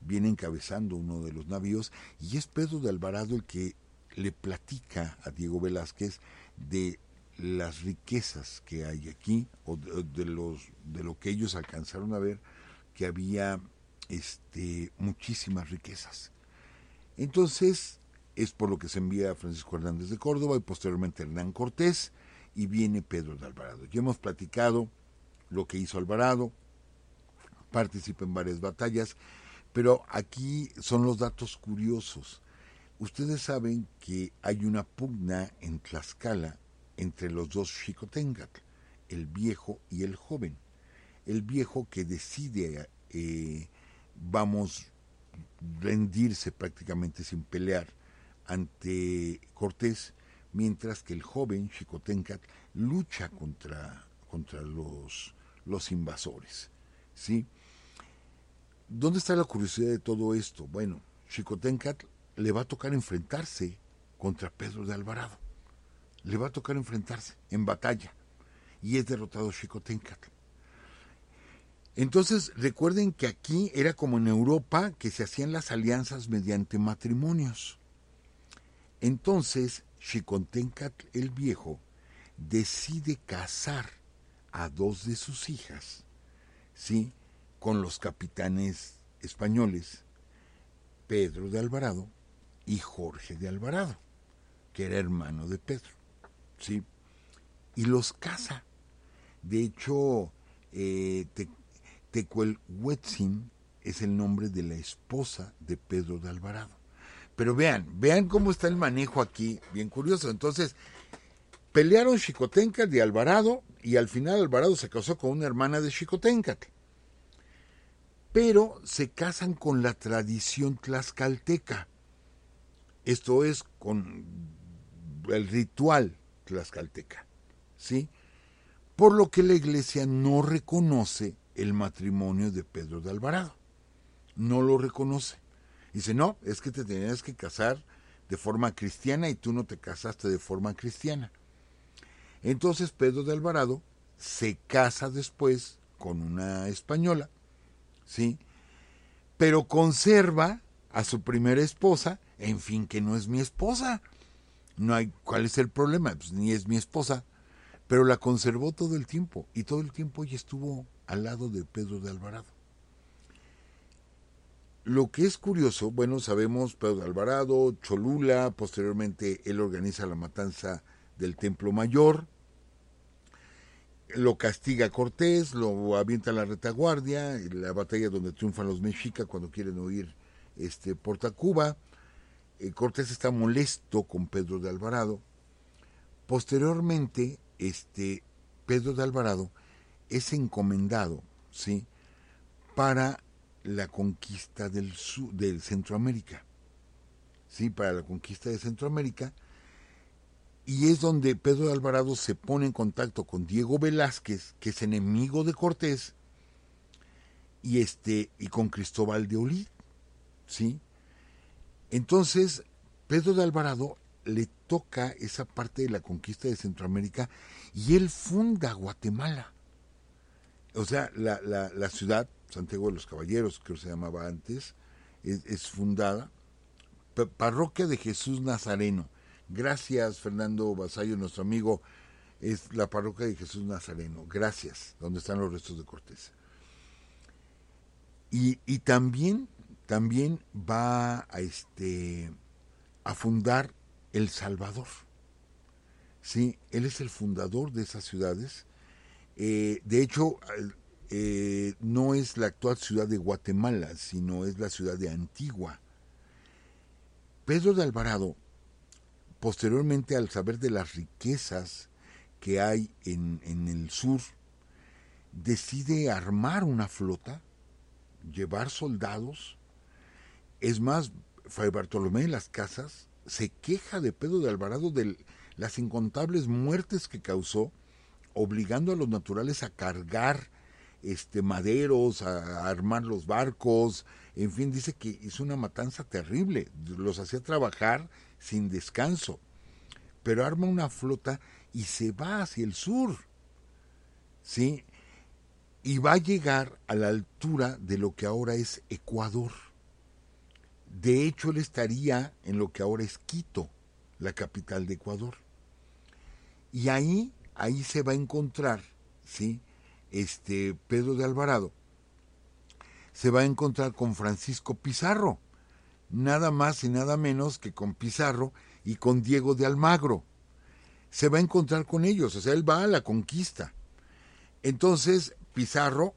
viene encabezando uno de los navíos y es Pedro de Alvarado el que le platica a Diego Velázquez de las riquezas que hay aquí o de, los de lo que ellos alcanzaron a ver que había este muchísimas riquezas. Entonces, es por lo que se envía a Francisco Hernández de Córdoba y posteriormente Hernán Cortés y viene Pedro de Alvarado. Ya hemos platicado lo que hizo Alvarado, participa en varias batallas pero aquí son los datos curiosos. Ustedes saben que hay una pugna en Tlaxcala entre los dos Xicoténcatl, el viejo y el joven. El viejo que decide, eh, vamos, rendirse prácticamente sin pelear ante Cortés, mientras que el joven Xicoténcatl lucha contra, contra los, los invasores. ¿sí? ¿Dónde está la curiosidad de todo esto? Bueno, Xicoténcatl le va a tocar enfrentarse contra Pedro de Alvarado. Le va a tocar enfrentarse en batalla. Y es derrotado Xicoténcatl. Entonces, recuerden que aquí era como en Europa que se hacían las alianzas mediante matrimonios. Entonces, Xicoténcatl el Viejo decide casar a dos de sus hijas, ¿sí? con los capitanes españoles Pedro de Alvarado y Jorge de Alvarado, que era hermano de Pedro. ¿sí? Y los casa. De hecho, eh, es el nombre de la esposa de Pedro de Alvarado. Pero vean, vean cómo está el manejo aquí, bien curioso. Entonces, pelearon Xicotenca de Alvarado y al final Alvarado se casó con una hermana de Xicoténcate pero se casan con la tradición tlaxcalteca. Esto es con el ritual tlaxcalteca, ¿sí? Por lo que la iglesia no reconoce el matrimonio de Pedro de Alvarado. No lo reconoce. Dice, no, es que te tenías que casar de forma cristiana y tú no te casaste de forma cristiana. Entonces Pedro de Alvarado se casa después con una española, ¿sí? Pero conserva a su primera esposa, en fin, que no es mi esposa. No hay, ¿cuál es el problema? Pues ni es mi esposa, pero la conservó todo el tiempo y todo el tiempo ella estuvo al lado de Pedro de Alvarado. Lo que es curioso, bueno, sabemos Pedro de Alvarado, Cholula, posteriormente él organiza la matanza del Templo Mayor, lo castiga Cortés, lo avienta a la retaguardia, la batalla donde triunfan los mexicas cuando quieren huir este, por. Eh, Cortés está molesto con Pedro de Alvarado. Posteriormente, este, Pedro de Alvarado es encomendado, ¿sí? Para la conquista del, del Centroamérica, ¿sí? Para la conquista de Centroamérica y es donde Pedro de Alvarado se pone en contacto con Diego Velázquez, que es enemigo de Cortés, y este y con Cristóbal de Olid, ¿sí? Entonces, Pedro de Alvarado le toca esa parte de la conquista de Centroamérica y él funda Guatemala. O sea, la, la, ciudad, Santiago de los Caballeros, que se llamaba antes, es, fundada, parroquia de Jesús Nazareno Gracias, Fernando Basayo, nuestro amigo, es la parroquia de Jesús Nazareno. Gracias, donde están los restos de Cortés. Y, y también, también va a, este, a fundar El Salvador. Sí, él es el fundador de esas ciudades. Eh, de hecho, eh, no es la actual ciudad de Guatemala, sino es la ciudad de Antigua. Pedro de Alvarado posteriormente al saber de las riquezas que hay en, el sur, decide armar una flota, llevar soldados. Es más, Fray Bartolomé de las Casas se queja de Pedro de Alvarado de las incontables muertes que causó, obligando a los naturales a cargar este maderos, a armar los barcos, en fin, dice que hizo una matanza terrible, los hacía trabajar sin descanso, pero arma una flota y se va hacia el sur, ¿sí? Y va a llegar a la altura de lo que ahora es Ecuador. De hecho, él estaría en lo que ahora es Quito, la capital de Ecuador. Y ahí, ahí se va a encontrar, ¿sí? Este Pedro de Alvarado se va a encontrar con Francisco Pizarro, nada más y nada menos que con Pizarro y con Diego de Almagro. Se va a encontrar con ellos, o sea, él va a la conquista. Entonces Pizarro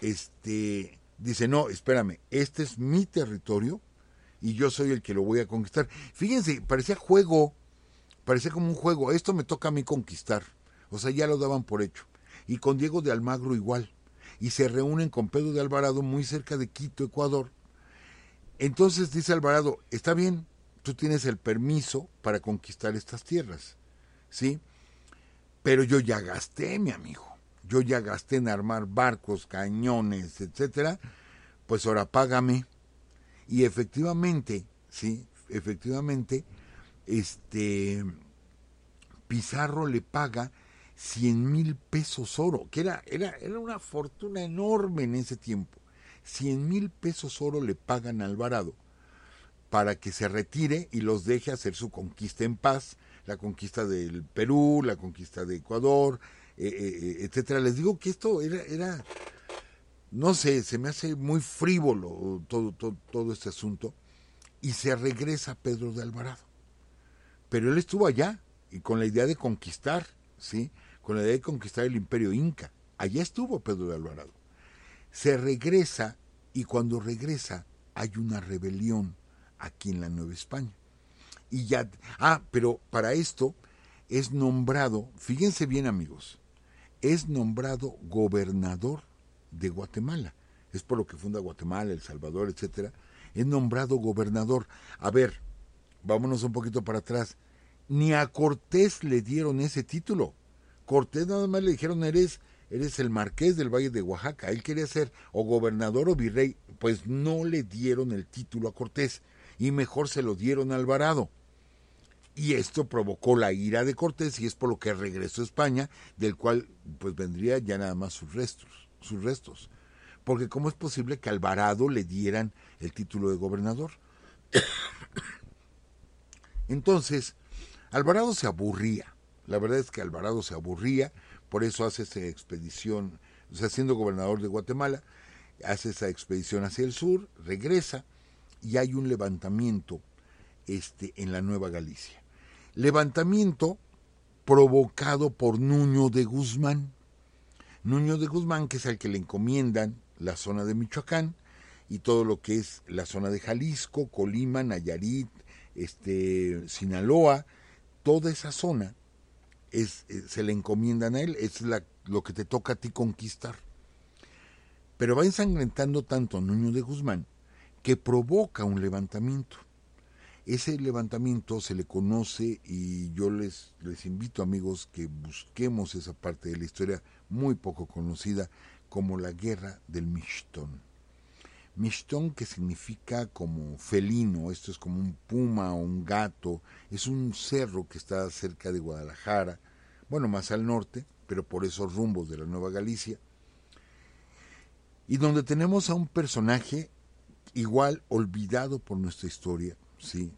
este, dice, no, espérame, este es mi territorio y yo soy el que lo voy a conquistar. Fíjense, parecía juego, parecía como un juego, esto me toca a mí conquistar. O sea, ya lo daban por hecho. Y con Diego de Almagro igual. Y se reúnen con Pedro de Alvarado muy cerca de Quito, Ecuador, entonces dice Alvarado, está bien, tú tienes el permiso para conquistar estas tierras, ¿sí? Pero yo ya gasté, mi amigo. Yo ya gasté en armar barcos, cañones, etcétera. Pues ahora págame. Y efectivamente, sí, efectivamente, este Pizarro le paga 100 mil pesos oro, que era, era, era una fortuna enorme en ese tiempo. 100 mil pesos oro le pagan a Alvarado para que se retire y los deje hacer su conquista en paz, la conquista del Perú, la conquista de Ecuador, eh, eh, eh, etcétera. Les digo que esto era, era, no sé, se me hace muy frívolo todo, todo, todo este asunto y se regresa Pedro de Alvarado. Pero él estuvo allá y con la idea de conquistar, ¿sí? Con la idea de conquistar el imperio inca. Allá estuvo Pedro de Alvarado se regresa y cuando regresa hay una rebelión aquí en la Nueva España. Y ya, ah, pero para esto es nombrado, fíjense bien amigos, es nombrado gobernador de Guatemala. Es por lo que funda Guatemala, El Salvador, etcétera. Es nombrado gobernador. A ver, vámonos un poquito para atrás. Ni a Cortés le dieron ese título. Cortés nada más le dijeron eres eres el marqués del Valle de Oaxaca. Él quería ser o gobernador o virrey, pues no le dieron el título a Cortés y mejor se lo dieron a Alvarado. Y esto provocó la ira de Cortés y es por lo que regresó a España, del cual pues vendría ya nada más sus restos, sus restos. Porque cómo es posible que Alvarado le dieran el título de gobernador. Entonces, Alvarado se aburría. La verdad es que Alvarado se aburría, por eso hace esa expedición, o sea, siendo gobernador de Guatemala, hace esa expedición hacia el sur, regresa y hay un levantamiento este, en la Nueva Galicia. Levantamiento provocado por Nuño de Guzmán. Nuño de Guzmán, que es al que le encomiendan la zona de Michoacán y todo lo que es la zona de Jalisco, Colima, Nayarit, este, Sinaloa, toda esa zona es, eh, se le encomiendan a él, es la, lo que te toca a ti conquistar. Pero va ensangrentando tanto Nuño de Guzmán que provoca un levantamiento. Ese levantamiento se le conoce y yo les invito amigos que busquemos esa parte de la historia muy poco conocida como la guerra del Mishtón. Mishtón que significa como felino, esto es como un puma o un gato, es un cerro que está cerca de Guadalajara, bueno, más al norte, pero por esos rumbos de la Nueva Galicia, y donde tenemos a un personaje igual olvidado por nuestra historia, sí,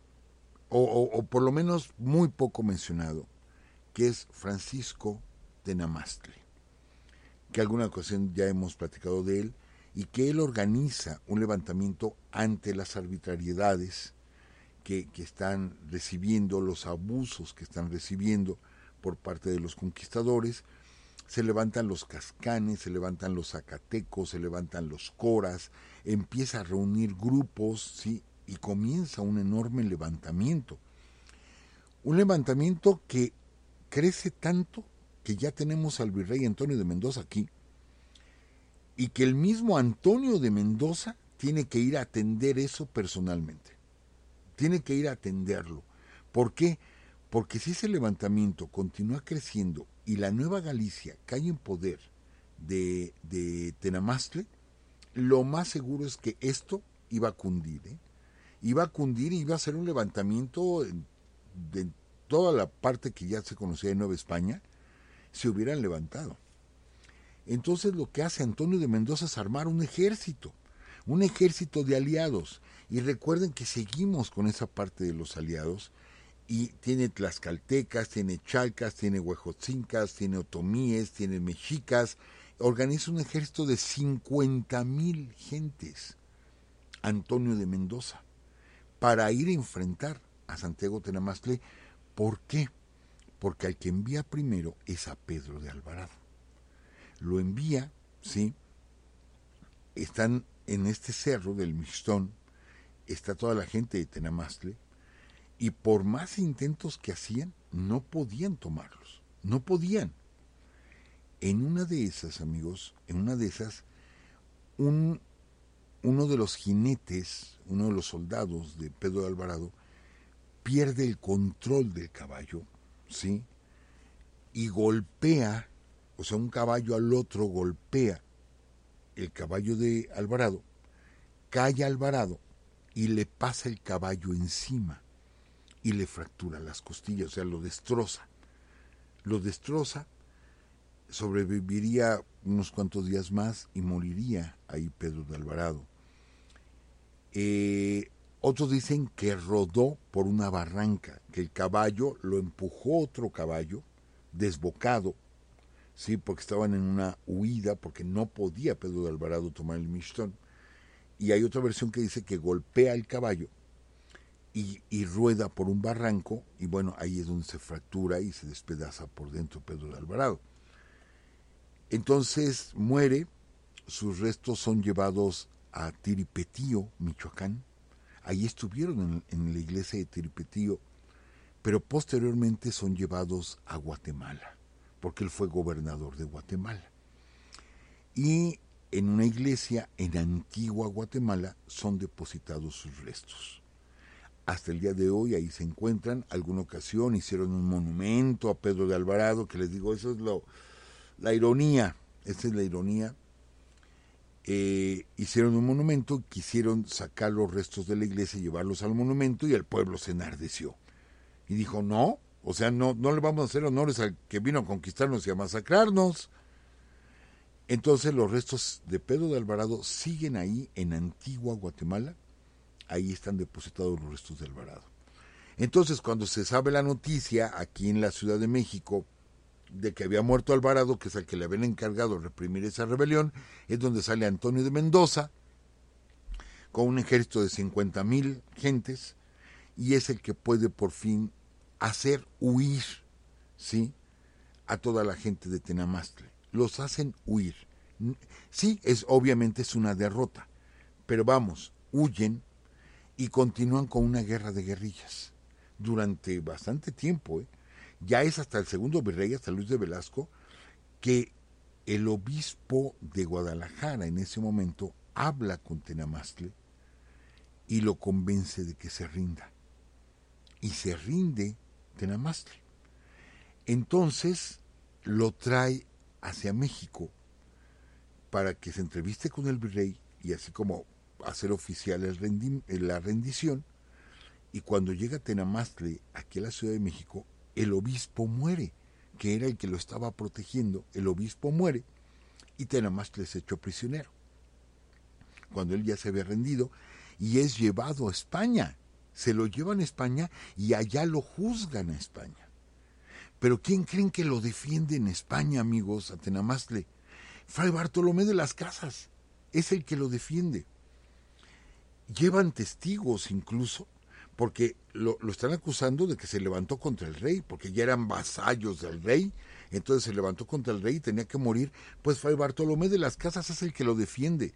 o, por lo menos muy poco mencionado, que es Francisco de Namastle, que alguna ocasión ya hemos platicado de él, y que él organiza un levantamiento ante las arbitrariedades que, que están recibiendo, los abusos que están recibiendo por parte de los conquistadores, se levantan los cascanes, se levantan los zacatecos, se levantan los coras, empieza a reunir grupos, ¿sí? y comienza un enorme levantamiento. Un levantamiento que crece tanto que ya tenemos al virrey Antonio de Mendoza aquí, y que el mismo Antonio de Mendoza tiene que ir a atender eso personalmente. Tiene que ir a atenderlo. ¿Por qué? Porque si ese levantamiento continúa creciendo y la Nueva Galicia cae en poder de, de Tenamastle, lo más seguro es que esto iba a cundir. ¿eh? Iba a cundir y iba a ser un levantamiento de toda la parte que ya se conocía de Nueva España, se hubieran levantado. Entonces lo que hace Antonio de Mendoza es armar un ejército, un ejército de aliados. Y recuerden que seguimos con esa parte de los aliados. Y tiene tlaxcaltecas, tiene chalcas, tiene huejotzincas, tiene otomíes, tiene mexicas. Organiza un ejército de 50 mil gentes. Antonio de Mendoza para ir a enfrentar a Santiago Tenamastle. ¿Por qué? Porque al que envía primero es a Pedro de Alvarado. Lo envía, ¿sí? Están en este cerro del Mixtón, está toda la gente de Tenamastle, y por más intentos que hacían, no podían tomarlos, no podían. En una de esas, amigos, en una de esas, un uno de los jinetes, uno de los soldados de Pedro de Alvarado, pierde el control del caballo, ¿sí? Y golpea, o sea, un caballo al otro golpea el caballo de Alvarado, cae Alvarado y le pasa el caballo encima y le fractura las costillas, o sea, lo destroza. Lo destroza, sobreviviría unos cuantos días más y moriría ahí Pedro de Alvarado. Eh, otros dicen que rodó por una barranca, que el caballo lo empujó otro caballo desbocado, sí, porque estaban en una huida, porque no podía Pedro de Alvarado tomar el Mistón. Y hay otra versión que dice que golpea el caballo y, y, rueda por un barranco, y bueno, ahí es donde se fractura y se despedaza por dentro Pedro de Alvarado. Entonces muere, sus restos son llevados a Tiripetío, Michoacán. Ahí estuvieron en, la iglesia de Tiripetío, pero posteriormente son llevados a Guatemala, porque él fue gobernador de Guatemala. Y en una iglesia en Antigua Guatemala son depositados sus restos. Hasta el día de hoy ahí se encuentran. Alguna ocasión hicieron un monumento a Pedro de Alvarado, que les digo, eso es lo, la ironía, esa es la ironía eh, hicieron un monumento, quisieron sacar los restos de la iglesia y llevarlos al monumento y el pueblo se enardeció. Y dijo, no, o sea, no, no le vamos a hacer honores al que vino a conquistarnos y a masacrarnos. Entonces los restos de Pedro de Alvarado siguen ahí en Antigua Guatemala. Ahí están depositados los restos de Alvarado. Entonces cuando se sabe la noticia aquí en la Ciudad de México de que había muerto Alvarado, que es el que le habían encargado reprimir esa rebelión, es donde sale Antonio de Mendoza con un ejército de 50 mil gentes y es el que puede por fin hacer huir, ¿sí? A toda la gente de Tenamastle. Los hacen huir. Sí, es obviamente es una derrota, pero vamos, huyen y continúan con una guerra de guerrillas durante bastante tiempo. ¿eh? Ya es hasta el segundo virrey, hasta Luis de Velasco, que el obispo de Guadalajara en ese momento habla con Tenamastle y lo convence de que se rinda. Y se rinde Tenamastle. Entonces lo trae hacia México para que se entreviste con el virrey y así como hacer oficial la rendición. Y cuando llega Tenamastle aquí a la Ciudad de México, el obispo muere, que era el que lo estaba protegiendo. El obispo muere y Tenamastle es hecho prisionero. Cuando él ya se había rendido y es llevado a España. Se lo llevan a España y allá lo juzgan a España. Pero ¿quién creen que lo defiende en España, amigos, a? Fray Bartolomé de las Casas es el que lo defiende. Llevan testigos incluso, porque lo, lo, están acusando de que se levantó contra el rey, porque ya eran vasallos del rey, entonces se levantó contra el rey y tenía que morir. Pues Fray Bartolomé de las Casas es el que lo defiende.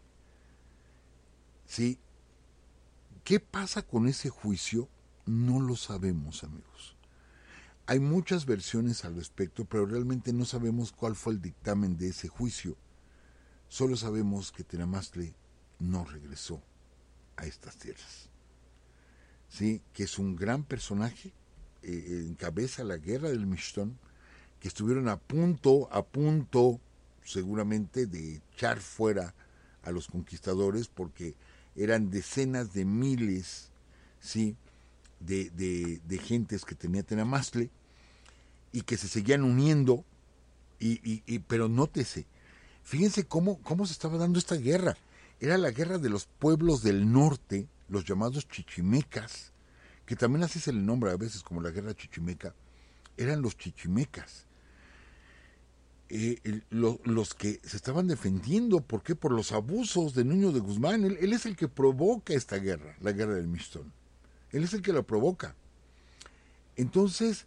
Sí, ¿Qué pasa con ese juicio? No lo sabemos, amigos. Hay muchas versiones al respecto, pero realmente no sabemos cuál fue el dictamen de ese juicio. Solo sabemos que Tenamastle no regresó a estas tierras. Sí, que es un gran personaje, eh, encabeza la guerra del Mistón, que estuvieron a punto, a punto, seguramente, de echar fuera a los conquistadores, porque eran decenas de miles ¿sí? de, de, gentes que tenía Tenamastle y que se seguían uniendo, y, y, pero nótese, fíjense cómo, cómo se estaba dando esta guerra. Era la guerra de los pueblos del norte, los llamados chichimecas, que también así se le nombra a veces como la guerra chichimeca, eran los chichimecas eh, los que se estaban defendiendo, ¿por qué? Por los abusos de Nuño de Guzmán. Él, es el que provoca esta guerra, la guerra del Mistón. Él es el que la provoca. Entonces,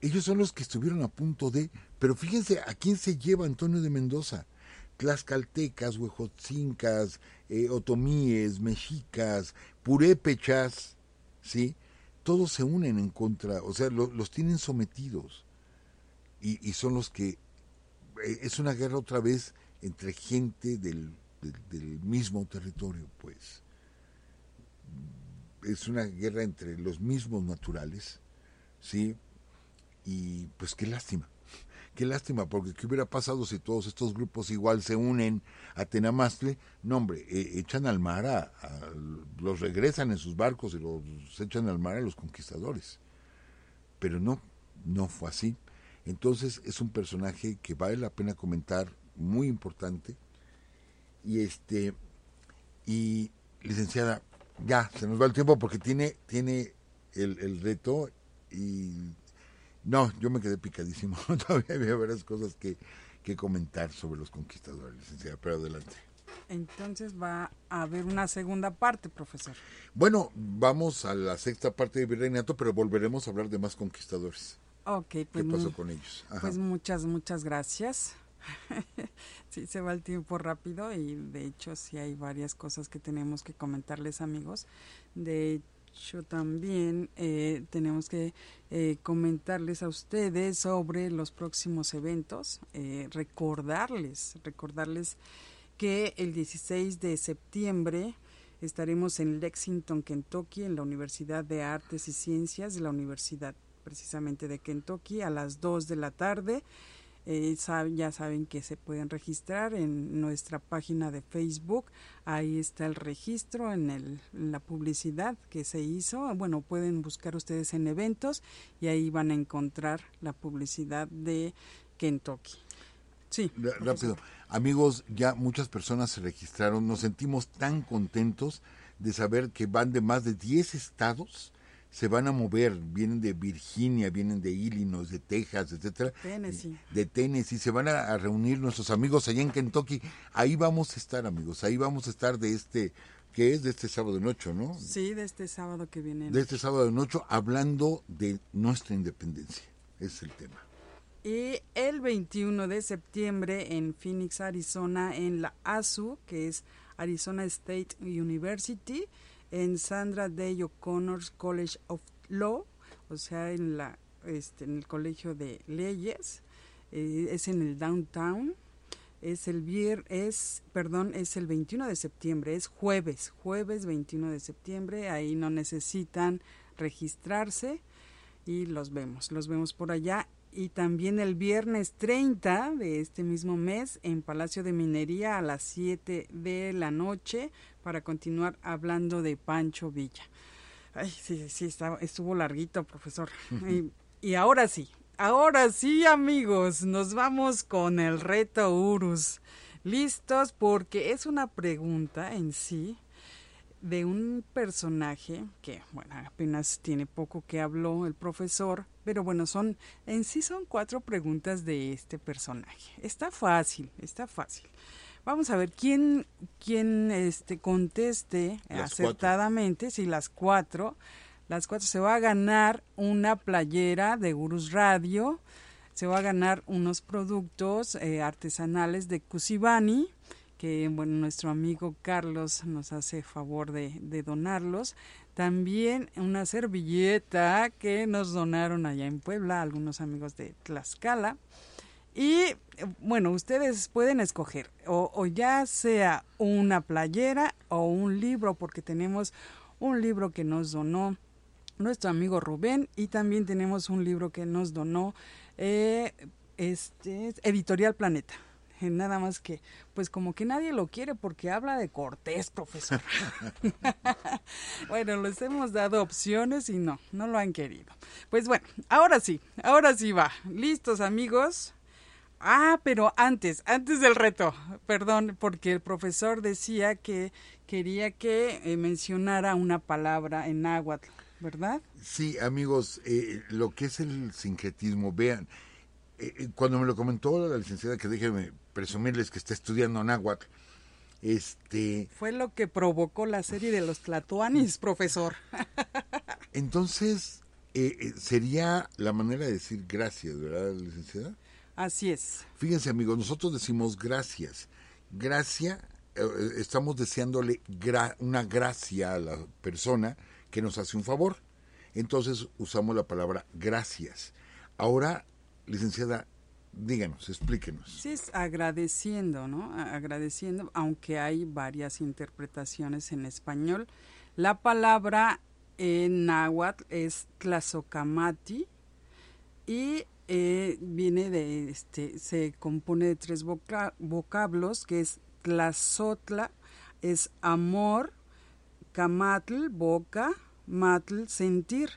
ellos son los que estuvieron a punto de... Pero fíjense, ¿a quién se lleva Antonio de Mendoza? Tlaxcaltecas, huejotzincas, eh, otomíes, mexicas, purépechas, ¿sí? Todos se unen en contra, o sea, los tienen sometidos. y son los que eh, es una guerra otra vez entre gente del, del, mismo territorio, pues. Es una guerra entre los mismos naturales, ¿sí? Y pues qué lástima, qué lástima, porque ¿qué hubiera pasado si todos estos grupos igual se unen a Tenamastle? No, hombre, eh, echan al mar a, los regresan en sus barcos y los echan al mar a los conquistadores. Pero no, no fue así. Entonces es un personaje que vale la pena comentar, muy importante. Y este y licenciada, ya se nos va el tiempo porque tiene tiene el, reto y no, yo me quedé picadísimo. Todavía había varias cosas que, que comentar sobre los conquistadores, licenciada, pero adelante. Entonces va a haber una segunda parte, profesor. Bueno, vamos a la sexta parte de Virreinato, pero volveremos a hablar de más conquistadores. Ok, pues. ¿Qué pasó con ellos? Pues muchas, muchas gracias. sí, se va el tiempo rápido y de hecho sí hay varias cosas que tenemos que comentarles amigos. De hecho también eh, tenemos que eh, comentarles a ustedes sobre los próximos eventos, eh, recordarles, recordarles que el 16 de septiembre estaremos en Lexington, Kentucky, en la Universidad de Artes y Ciencias de la Universidad precisamente de Kentucky a las 2 de la tarde. Eh, ya saben que se pueden registrar en nuestra página de Facebook. Ahí está el registro en, el, la publicidad que se hizo. Bueno, pueden buscar ustedes en eventos y ahí van a encontrar la publicidad de Kentucky. Sí. Rápido. Amigos, ya muchas personas se registraron. Nos sentimos tan contentos de saber que van de más de 10 estados se van a mover, vienen de Virginia, vienen de Illinois, de Texas, etcétera, Tennessee. de Tennessee, se van a, reunir nuestros amigos allá en Kentucky. Ahí vamos a estar, amigos, ahí vamos a estar de este que es de este sábado en ocho, ¿no? Sí, de este sábado que viene. De este sábado en ocho, hablando de nuestra independencia. es el tema. Y el 21 de septiembre en Phoenix, Arizona, en la ASU, que es Arizona State University, en Sandra Day O'Connor College of Law, o sea, en, la, este, en el Colegio de Leyes, eh, es en el Downtown, es el vier, es, perdón, es el 21 de septiembre, es jueves, jueves 21 de septiembre, ahí no necesitan registrarse y los vemos, los vemos por allá y también el viernes 30 de este mismo mes en Palacio de Minería a las 7 de la noche para continuar hablando de Pancho Villa. Ay, sí, sí, estaba, estuvo larguito, profesor. y, y ahora sí, ahora sí, amigos, nos vamos con el reto Urus. ¿Listos? Porque es una pregunta en sí de un personaje que, bueno, apenas tiene poco que habló el profesor, pero bueno, son, en sí son cuatro preguntas de este personaje. Está fácil, está fácil. Vamos a ver quién, quién este, conteste acertadamente, si las cuatro, las cuatro se va a ganar una playera de Gurus Radio, se va a ganar unos productos eh, artesanales de Cusibani, que bueno, nuestro amigo Carlos nos hace favor de, donarlos. También una servilleta que nos donaron allá en Puebla, algunos amigos de Tlaxcala. Y bueno, ustedes pueden escoger o, o, ya sea una playera o un libro, porque tenemos un libro que nos donó nuestro amigo Rubén y también tenemos un libro que nos donó eh, este, Editorial Planeta nada más que, pues como que nadie lo quiere porque habla de Cortés, profesor. bueno, les hemos dado opciones y no, no lo han querido. Pues bueno, ahora sí, ahora sí va. ¿Listos, amigos? Ah, pero antes, antes del reto, perdón, porque el profesor decía que quería que eh, mencionara una palabra en náhuatl, ¿verdad? Sí, amigos, eh, lo que es el sincretismo, vean, eh, cuando me lo comentó la licenciada, que déjeme presumirles que está estudiando náhuatl, este... Fue lo que provocó la serie de los Tlatuanis, profesor. Entonces, eh, eh, sería la manera de decir gracias, ¿verdad, licenciada? Así es. Fíjense, amigos, nosotros decimos gracias. Gracia, estamos deseándole una gracia a la persona que nos hace un favor. Entonces usamos la palabra gracias. Ahora Licenciada, díganos, explíquenos. Sí, es agradeciendo, ¿no? Agradeciendo, aunque hay varias interpretaciones en español. La palabra en náhuatl es tlazocamati y eh, viene de, este, se compone de tres vocablos, que es tlazotla, es amor, camatl, boca, matl, sentir.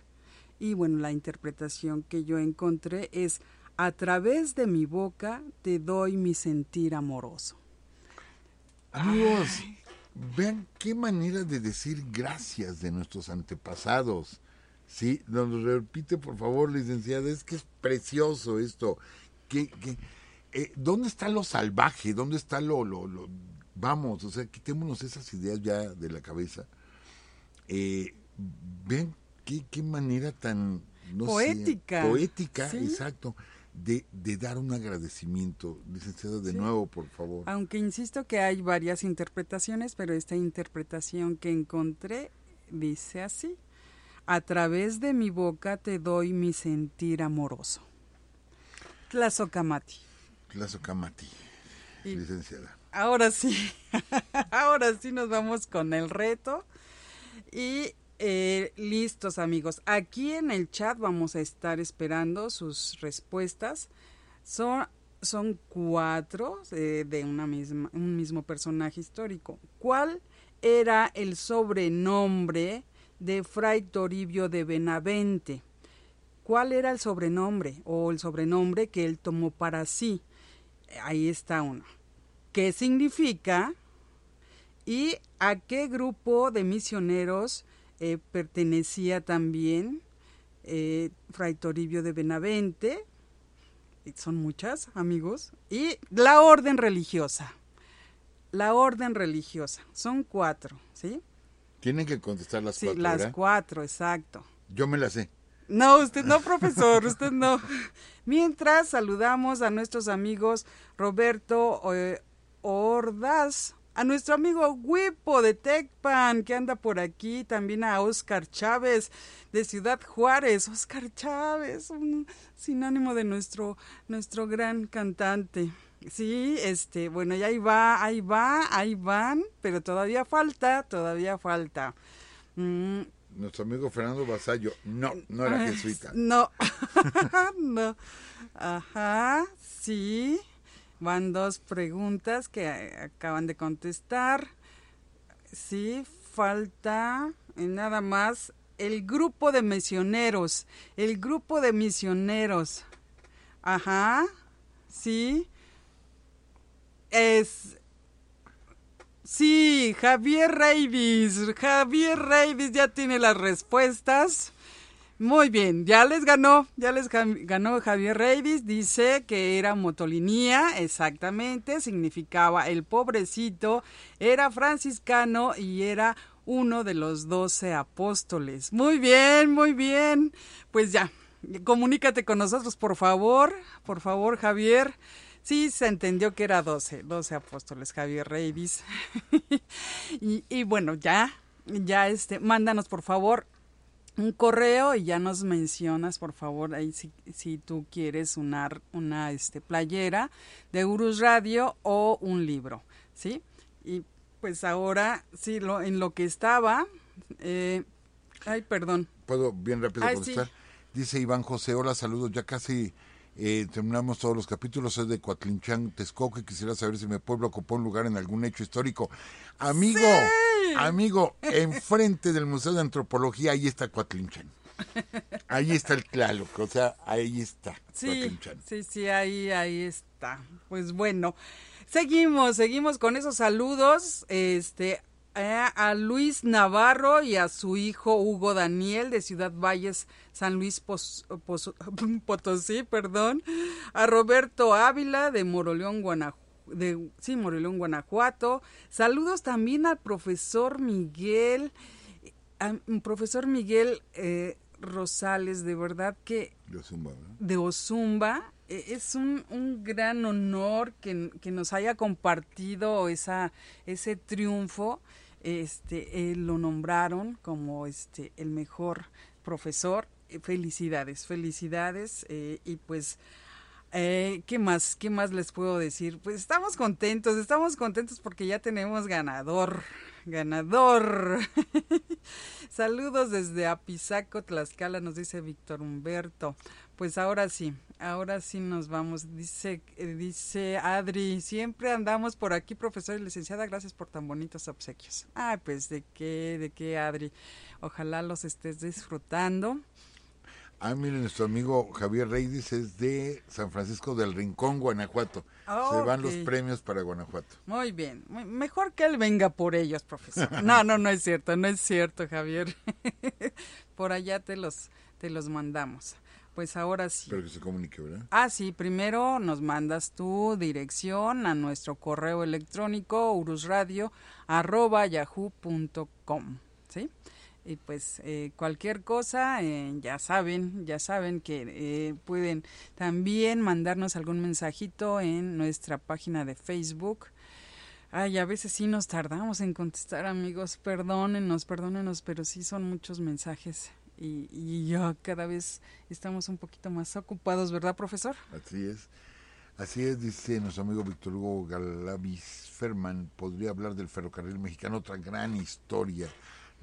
Y bueno, la interpretación que yo encontré es a través de mi boca te doy mi sentir amoroso. Amigos, vean qué manera de decir gracias de nuestros antepasados. Sí, nos repite por favor, licenciada, es que es precioso esto. Que, eh, ¿Dónde está lo salvaje? ¿Dónde está lo, lo, lo, Vamos, o sea, quitémonos esas ideas ya de la cabeza. Eh, ven qué, qué manera tan... poética. poética, exacto de, de dar un agradecimiento. Licenciado, de nuevo, por favor. Aunque insisto que hay varias interpretaciones, pero esta interpretación que encontré dice así. A través de mi boca te doy mi sentir amoroso. Tlazocamati. Tlazocamati, licenciada. Ahora sí, ahora sí nos vamos con el reto. Y eh, listos amigos, aquí en el chat vamos a estar esperando sus respuestas. Son, son cuatro eh, de una misma, un mismo personaje histórico. ¿Cuál era el sobrenombre de Fray Toribio de Benavente? ¿Cuál era el sobrenombre o el sobrenombre que él tomó para sí? Ahí está uno. ¿Qué significa? ¿Y a qué grupo de misioneros eh, pertenecía también eh, Fray Toribio de Benavente? Son muchas, amigos. Y la orden religiosa. La orden religiosa. Son cuatro, ¿sí? Tienen que contestar las sí, cuatro. las ¿verdad? cuatro, exacto. Yo me las sé. No, usted no, profesor, usted no. Mientras saludamos a nuestros amigos Roberto eh, Ordaz, a nuestro amigo Wipo de Tecpan, que anda por aquí, también a Oscar Chávez de Ciudad Juárez. Oscar Chávez, un sinónimo de nuestro, nuestro gran cantante. Sí, este, bueno, y ahí va, ahí va, ahí van, pero todavía falta, todavía falta. Mm, Nuestro amigo Fernando Basallo, no, no era Ah, jesuita. No, no. Ajá, sí. Van dos preguntas que eh, acaban de contestar. Sí, falta eh, nada más el grupo de misioneros. El grupo de misioneros. Ajá, sí. Es Sí, Javier Reivis. Javier Reivis ya tiene las respuestas. Muy bien, ya les ganó, ya les gan- ganó Javier Reivis. Dice que era motolinía, exactamente, significaba el pobrecito, era franciscano y era uno de los doce apóstoles. Muy bien, muy bien. Pues ya, comunícate con nosotros, por favor, por favor, Javier. Sí, se entendió que era 12, 12 apóstoles, Javier y, y bueno, ya, ya este, mándanos por favor un correo y ya nos mencionas, por favor, ahí si, si tú quieres una, una este, playera de Urus Radio o un libro, ¿sí? Y pues ahora, sí, lo, en lo que estaba, eh, ay, perdón, ¿Puedo bien rápido Ay, contestar? sí. Dice Iván José, hola, saludos, ya casi eh, terminamos todos los capítulos, soy de Coatlinchán, Texcoco, y quisiera saber si mi pueblo ocupó un lugar en algún hecho histórico. Amigo, amigo, enfrente del Museo de Antropología, ahí está Coatlinchán. Ahí está el Tlaloc, o sea, ahí está Sí, sí, sí, ahí, ahí está. Pues bueno, seguimos, seguimos con esos saludos, este, a, a Luis Navarro y a su hijo Hugo Daniel de Ciudad Valles, San Luis Pos- Pos- Potosí, perdón, a Roberto Ávila de Moroleón, Guanajuato. De, sí, Moroleón, Guanajuato. Saludos también al profesor Miguel, profesor Miguel eh, Rosales, de verdad que Yo zumba, ¿verdad? de Ozumba. E- Es un, un gran honor que, que nos haya compartido esa, ese triunfo. Este, eh, lo nombraron como este, el mejor profesor. Eh, Felicidades, felicidades. eh, y pues, eh, ¿qué más? ¿Qué más les puedo decir? Pues estamos contentos, estamos contentos porque ya tenemos ganador. Ganador. Saludos desde Apizaco, Tlaxcala, nos dice Víctor Humberto. Pues ahora sí, ahora sí nos vamos. Dice, eh, dice Adri, siempre andamos por aquí, profesor y licenciada, gracias por tan bonitos obsequios. Ay, pues de qué, de qué, Adri. Ojalá los estés disfrutando. Ah, miren, nuestro amigo Javier Reyes es de San Francisco del Rincón, Guanajuato. Se van los premios para Guanajuato. Muy bien, mejor que él venga por ellos, profesor. No, no, no es cierto, no es cierto, Javier. por allá te los, te los mandamos. Pues ahora sí. Espero que se comunique, ¿verdad? Ah, sí, primero nos mandas tu dirección a nuestro correo electrónico urusradio@yahoo.com, ¿sí? Y pues eh, cualquier cosa, eh, ya saben, ya saben que eh, pueden también mandarnos algún mensajito en nuestra página de Facebook. Ay, a veces sí nos tardamos en contestar, amigos. Perdónenos, perdónenos, pero sí son muchos mensajes y, y ya cada vez estamos un poquito más ocupados, ¿verdad, profesor? Así es. Así es, dice nuestro amigo Víctor Hugo Galavis Ferman, podría hablar del ferrocarril mexicano, otra gran historia.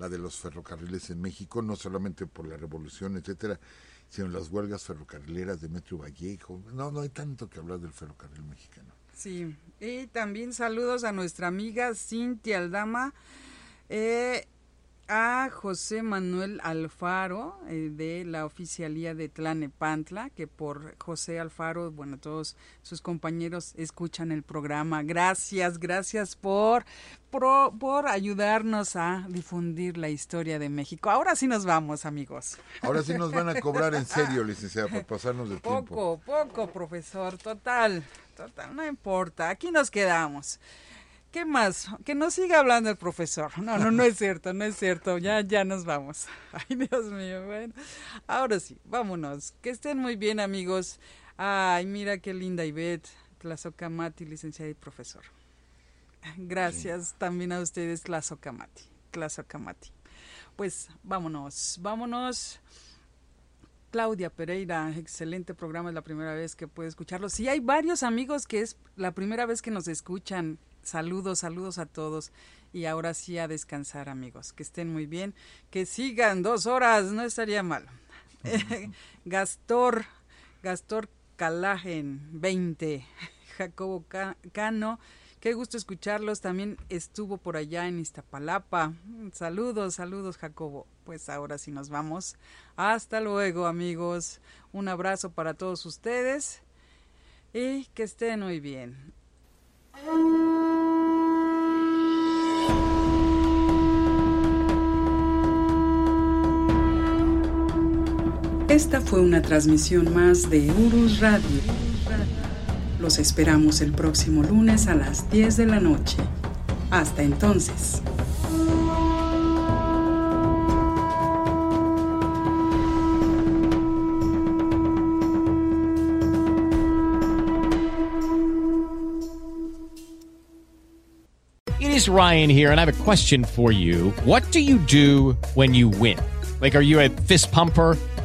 La de los ferrocarriles en México, no solamente por la revolución, etcétera, sino las huelgas ferrocarrileras de Metro Vallejo. No, no hay tanto que hablar del ferrocarril mexicano. Sí, y también saludos a nuestra amiga Cintia Aldama. Eh, a José Manuel Alfaro eh, de la oficialía de Tlanepantla, que por José Alfaro, bueno, todos sus compañeros escuchan el programa. Gracias, gracias por, por, por ayudarnos a difundir la historia de México. Ahora sí nos vamos, amigos. Ahora sí nos van a cobrar en serio, licenciada, por pasarnos de tiempo. Poco, poco, profesor, total, total, no importa, aquí nos quedamos. ¿Qué más? Que no siga hablando el profesor. No, no, no es cierto, no es cierto. Ya, ya nos vamos. Ay, Dios mío. Bueno, ahora sí, vámonos. Que estén muy bien, amigos. Ay, mira qué linda Ivette, Tlazocamati, licenciada y profesor. Gracias también a ustedes, Tlazocamati. Tlazocamati. Pues vámonos, vámonos. Claudia Pereira, excelente programa, es la primera vez que puede escucharlo. Sí, hay varios amigos que es la primera vez que nos escuchan Saludos, saludos a todos. Y ahora sí a descansar, amigos. Que estén muy bien. Que sigan dos horas, no estaría mal. Gastor, Gastor Calagen, 20. Jacobo Cano, qué gusto escucharlos. También estuvo por allá en Iztapalapa. Saludos, saludos, Jacobo. Pues ahora sí nos vamos. Hasta luego, amigos. Un abrazo para todos ustedes. Y que estén muy bien. Esta fue una transmisión más de Urus Radio. Los esperamos el próximo lunes a las 10 de la noche. Hasta entonces. It is Ryan here and I have a question for you. What do you do when you win? Like are you a fist pumper?